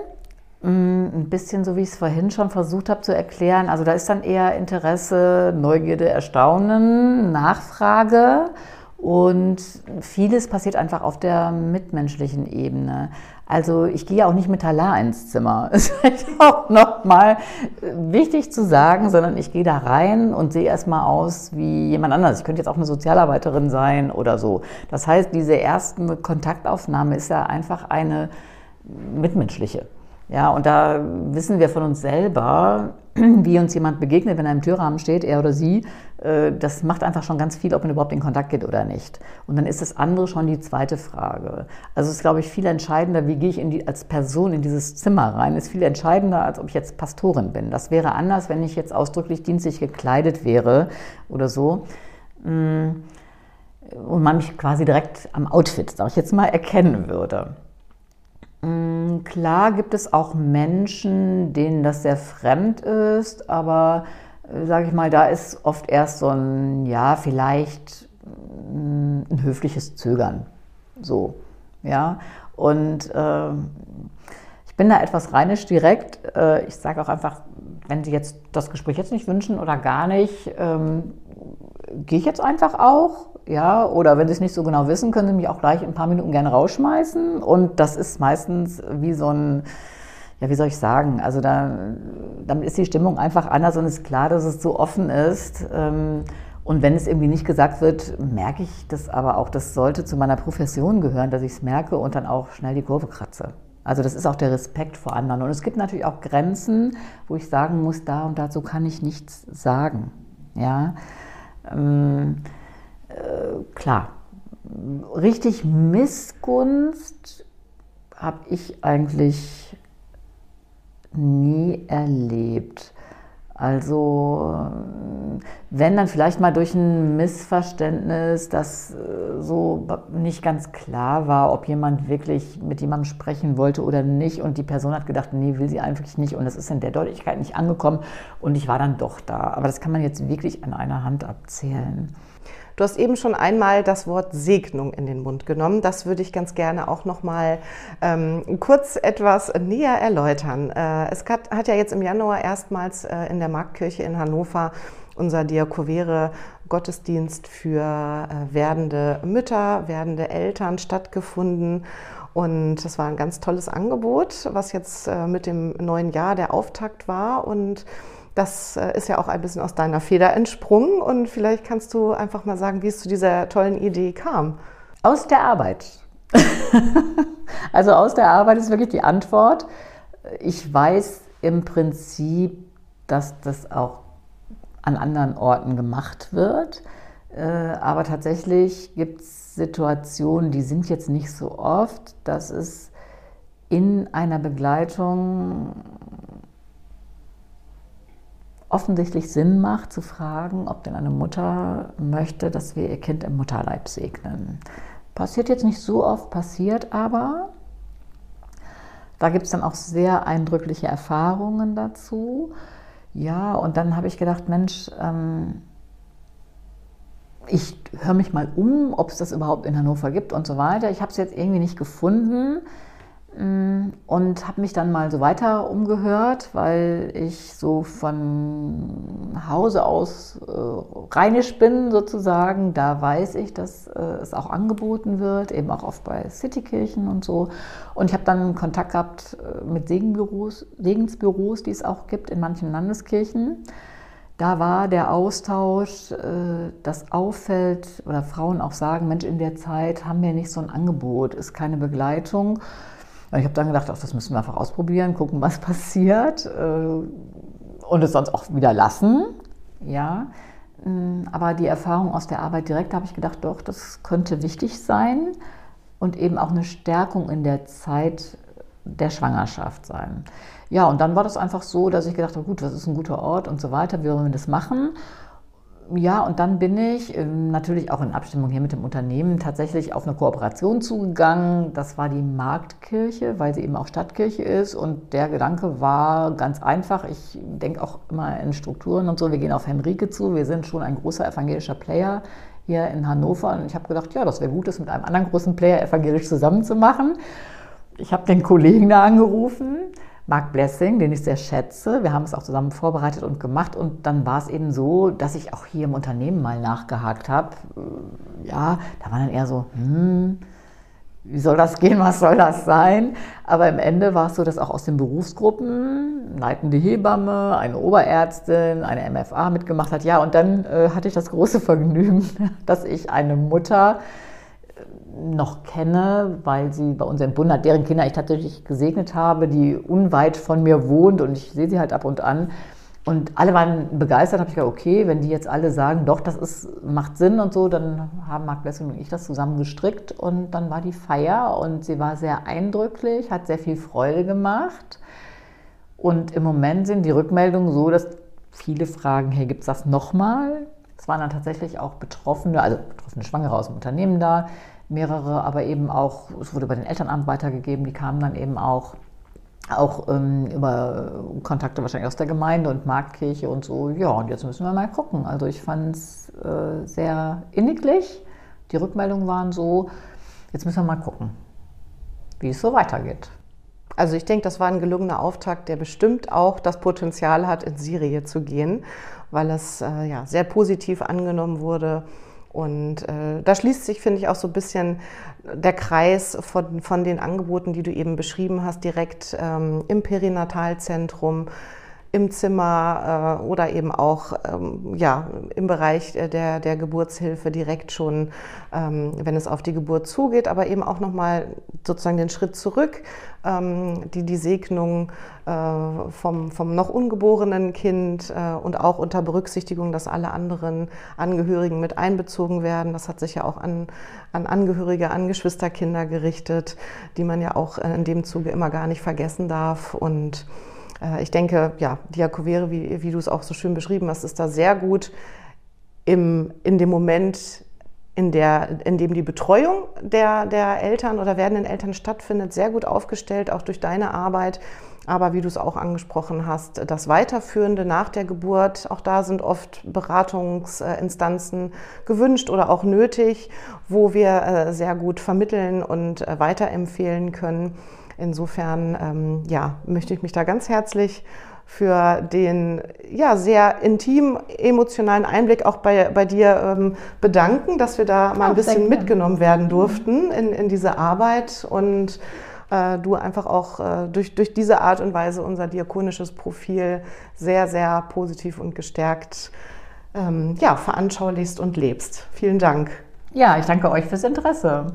Mm, ein bisschen so, wie ich es vorhin schon versucht habe zu erklären. Also da ist dann eher Interesse, Neugierde, Erstaunen, Nachfrage und vieles passiert einfach auf der mitmenschlichen Ebene. Also ich gehe auch nicht mit Talar ins Zimmer. Ist auch nochmal wichtig zu sagen, sondern ich gehe da rein und sehe erstmal aus wie jemand anders. Ich könnte jetzt auch eine Sozialarbeiterin sein oder so. Das heißt, diese erste Kontaktaufnahme ist ja einfach eine mitmenschliche. Ja, und da wissen wir von uns selber, wie uns jemand begegnet, wenn er im Türrahmen steht, er oder sie, äh, das macht einfach schon ganz viel, ob man überhaupt in Kontakt geht oder nicht. Und dann ist das andere schon die zweite Frage. Also es ist, glaube ich, viel entscheidender, wie gehe ich die, als Person in dieses Zimmer rein, ist viel entscheidender, als ob ich jetzt Pastorin bin. Das wäre anders, wenn ich jetzt ausdrücklich dienstlich gekleidet wäre oder so. Mm, und man mich quasi direkt am Outfit, sag ich jetzt mal, erkennen würde. Mm, klar gibt es auch Menschen, denen das sehr fremd ist, aber äh, sage ich mal, da ist oft erst so ein, ja, vielleicht mm, ein höfliches Zögern. So, ja. Und äh, ich bin da etwas reinisch direkt. Äh, ich sage auch einfach, wenn Sie jetzt das Gespräch jetzt nicht wünschen oder gar nicht, ähm, gehe ich jetzt einfach auch ja, oder wenn Sie es nicht so genau wissen, können Sie mich auch gleich in ein paar Minuten gerne rausschmeißen. Und das ist meistens wie so ein, ja, wie soll ich sagen, also da, damit ist die Stimmung einfach anders und ist klar, dass es so offen ist. Ähm, und wenn es irgendwie nicht gesagt wird, merke ich das aber auch, das sollte zu meiner Profession gehören, dass ich es merke und dann auch schnell die Kurve kratze. Also das ist auch der Respekt vor anderen. Und es gibt natürlich auch Grenzen, wo ich sagen muss, da und dazu kann ich nichts sagen. Ja. Ähm, äh, klar, richtig Missgunst habe ich eigentlich nie erlebt. Also wenn dann vielleicht mal durch ein Missverständnis, das äh, so nicht ganz klar war, ob jemand wirklich mit jemandem sprechen wollte oder nicht und die Person hat gedacht, nee, will sie eigentlich nicht und das ist in der Deutlichkeit nicht angekommen und ich war dann doch da. Aber das kann man jetzt wirklich an einer Hand abzählen. Du hast eben schon einmal das Wort Segnung in den Mund genommen. Das würde ich ganz gerne auch noch mal ähm, kurz etwas näher erläutern. Äh, es hat, hat, ja jetzt im Januar erstmals äh, in der Marktkirche in Hannover unser Diakovere Gottesdienst für äh, werdende Mütter, werdende Eltern stattgefunden. Und das war ein ganz tolles Angebot, was jetzt äh, mit dem neuen Jahr der Auftakt war. Und das äh, ist ja auch ein bisschen aus deiner Feder entsprungen und vielleicht kannst du einfach mal sagen, wie es zu dieser tollen Idee kam. Aus der Arbeit. also aus der Arbeit ist wirklich die Antwort. Ich weiß im Prinzip, dass das auch an anderen Orten gemacht wird. Äh, aber tatsächlich gibt es Situationen, die sind jetzt nicht so oft, dass es in einer Begleitung offensichtlich Sinn macht, zu fragen, ob denn eine Mutter möchte, dass wir ihr Kind im Mutterleib segnen. Passiert jetzt nicht so oft, passiert aber. Da gibt es dann auch sehr eindrückliche Erfahrungen dazu. Ja, und dann habe ich gedacht, Mensch, ähm, ich höre mich mal um, ob es das überhaupt in Hannover gibt und so weiter. Ich habe es jetzt irgendwie nicht gefunden. Mm, und habe mich dann mal so weiter umgehört, weil ich so von Hause aus äh, rheinisch bin sozusagen. Da weiß ich, dass äh, es auch angeboten wird, eben auch oft bei Citykirchen und so. Und ich habe dann Kontakt gehabt äh, mit Segenbüros, Segensbüros, die es auch gibt in manchen Landeskirchen. Da war der Austausch, äh, das auffällt oder Frauen auch sagen, Mensch, in der Zeit haben wir nicht so ein Angebot, ist keine Begleitung. Ich habe dann gedacht, ach, das müssen wir einfach ausprobieren, gucken, was passiert äh, und es sonst auch wieder lassen. Ja, Mm, aber die Erfahrung aus der Arbeit direkt habe ich gedacht, doch, das könnte wichtig sein und eben auch eine Stärkung in der Zeit der Schwangerschaft sein. Ja, und dann war das einfach so, dass ich gedacht habe, gut, was ist ein guter Ort und so weiter, wie wollen wir das machen? Ja, und dann bin ich ähm, natürlich auch in Abstimmung hier mit dem Unternehmen tatsächlich auf eine Kooperation zugegangen. Das war die Marktkirche, weil sie eben auch Stadtkirche ist. Und der Gedanke war ganz einfach. Ich denke auch immer in Strukturen und so. Wir gehen auf Henrike zu. Wir sind schon ein großer evangelischer Player hier in Hannover. Und ich habe gedacht, ja, das wäre gut, das mit einem anderen großen Player evangelisch zusammenzumachen. Ich habe den Kollegen da angerufen Mark Blessing, den ich sehr schätze. Wir haben es auch zusammen vorbereitet und gemacht. Und dann war es eben so, dass ich auch hier im Unternehmen mal nachgehakt habe. Ja, da war dann eher so, hm, wie soll das gehen, was soll das sein? Aber im Ende war es so, dass auch aus den Berufsgruppen leitende Hebamme, eine Oberärztin, eine MFA mitgemacht hat. Ja, und dann äh, hatte ich das große Vergnügen, dass ich eine Mutter noch kenne, weil sie bei uns entbunden hat, deren Kinder ich tatsächlich gesegnet habe, die unweit von mir wohnt und ich sehe sie halt ab und an. Und alle waren begeistert, habe ich gedacht, okay, wenn die jetzt alle sagen, doch, das ist, macht Sinn und so, dann haben Marc Blessing und ich das zusammen gestrickt und dann war die Feier und sie war sehr eindrücklich, hat sehr viel Freude gemacht. Und im Moment sind die Rückmeldungen so, dass viele fragen, hey, gibt es das nochmal? Es waren dann tatsächlich auch Betroffene, also betroffene Schwangere aus dem Unternehmen da, mehrere, aber eben auch, es wurde bei den Elternamt weitergegeben, die kamen dann eben auch, auch ähm, über Kontakte wahrscheinlich aus der Gemeinde und Marktkirche und so. Ja, und jetzt müssen wir mal gucken. Also ich fand es äh, sehr inniglich. Die Rückmeldungen waren so, jetzt müssen wir mal gucken, wie es so weitergeht. Also ich denke, das war ein gelungener Auftakt, der bestimmt auch das Potenzial hat, in Serie zu gehen, weil es äh, ja, sehr positiv angenommen wurde. Und äh, da schließt sich, finde ich, auch so ein bisschen der Kreis von, von den Angeboten, die du eben beschrieben hast, direkt ähm, im Perinatalzentrum, im Zimmer äh, oder eben auch ähm, ja, im Bereich der, der Geburtshilfe direkt schon, ähm, wenn es auf die Geburt zugeht, aber eben auch nochmal sozusagen den Schritt zurück, ähm, die, die Segnung äh, vom, vom noch ungeborenen Kind äh, und auch unter Berücksichtigung, dass alle anderen Angehörigen mit einbezogen werden. Das hat sich ja auch an, an Angehörige, an Geschwisterkinder gerichtet, die man ja auch in dem Zuge immer gar nicht vergessen darf. Und äh, ich denke, ja, Diakovere, wie, wie du es auch so schön beschrieben hast, ist da sehr gut im, in dem Moment, in, der, in dem die Betreuung der, der Eltern oder werdenden Eltern stattfindet, sehr gut aufgestellt, auch durch deine Arbeit. Aber wie du es auch angesprochen hast, das Weiterführende nach der Geburt, auch da sind oft Beratungsinstanzen gewünscht oder auch nötig, wo wir äh, sehr gut vermitteln und äh, weiterempfehlen können. Insofern ähm, ja, möchte ich mich da ganz herzlich für den ja, sehr intim emotionalen Einblick auch bei, bei dir ähm, bedanken, dass wir da mal ein bisschen mitgenommen werden durften in, in diese Arbeit und äh, du einfach auch äh, durch, durch diese Art und Weise unser diakonisches Profil sehr, sehr positiv und gestärkt ähm, ja, veranschaulichst und lebst. Vielen Dank. Ja, ich danke euch fürs Interesse.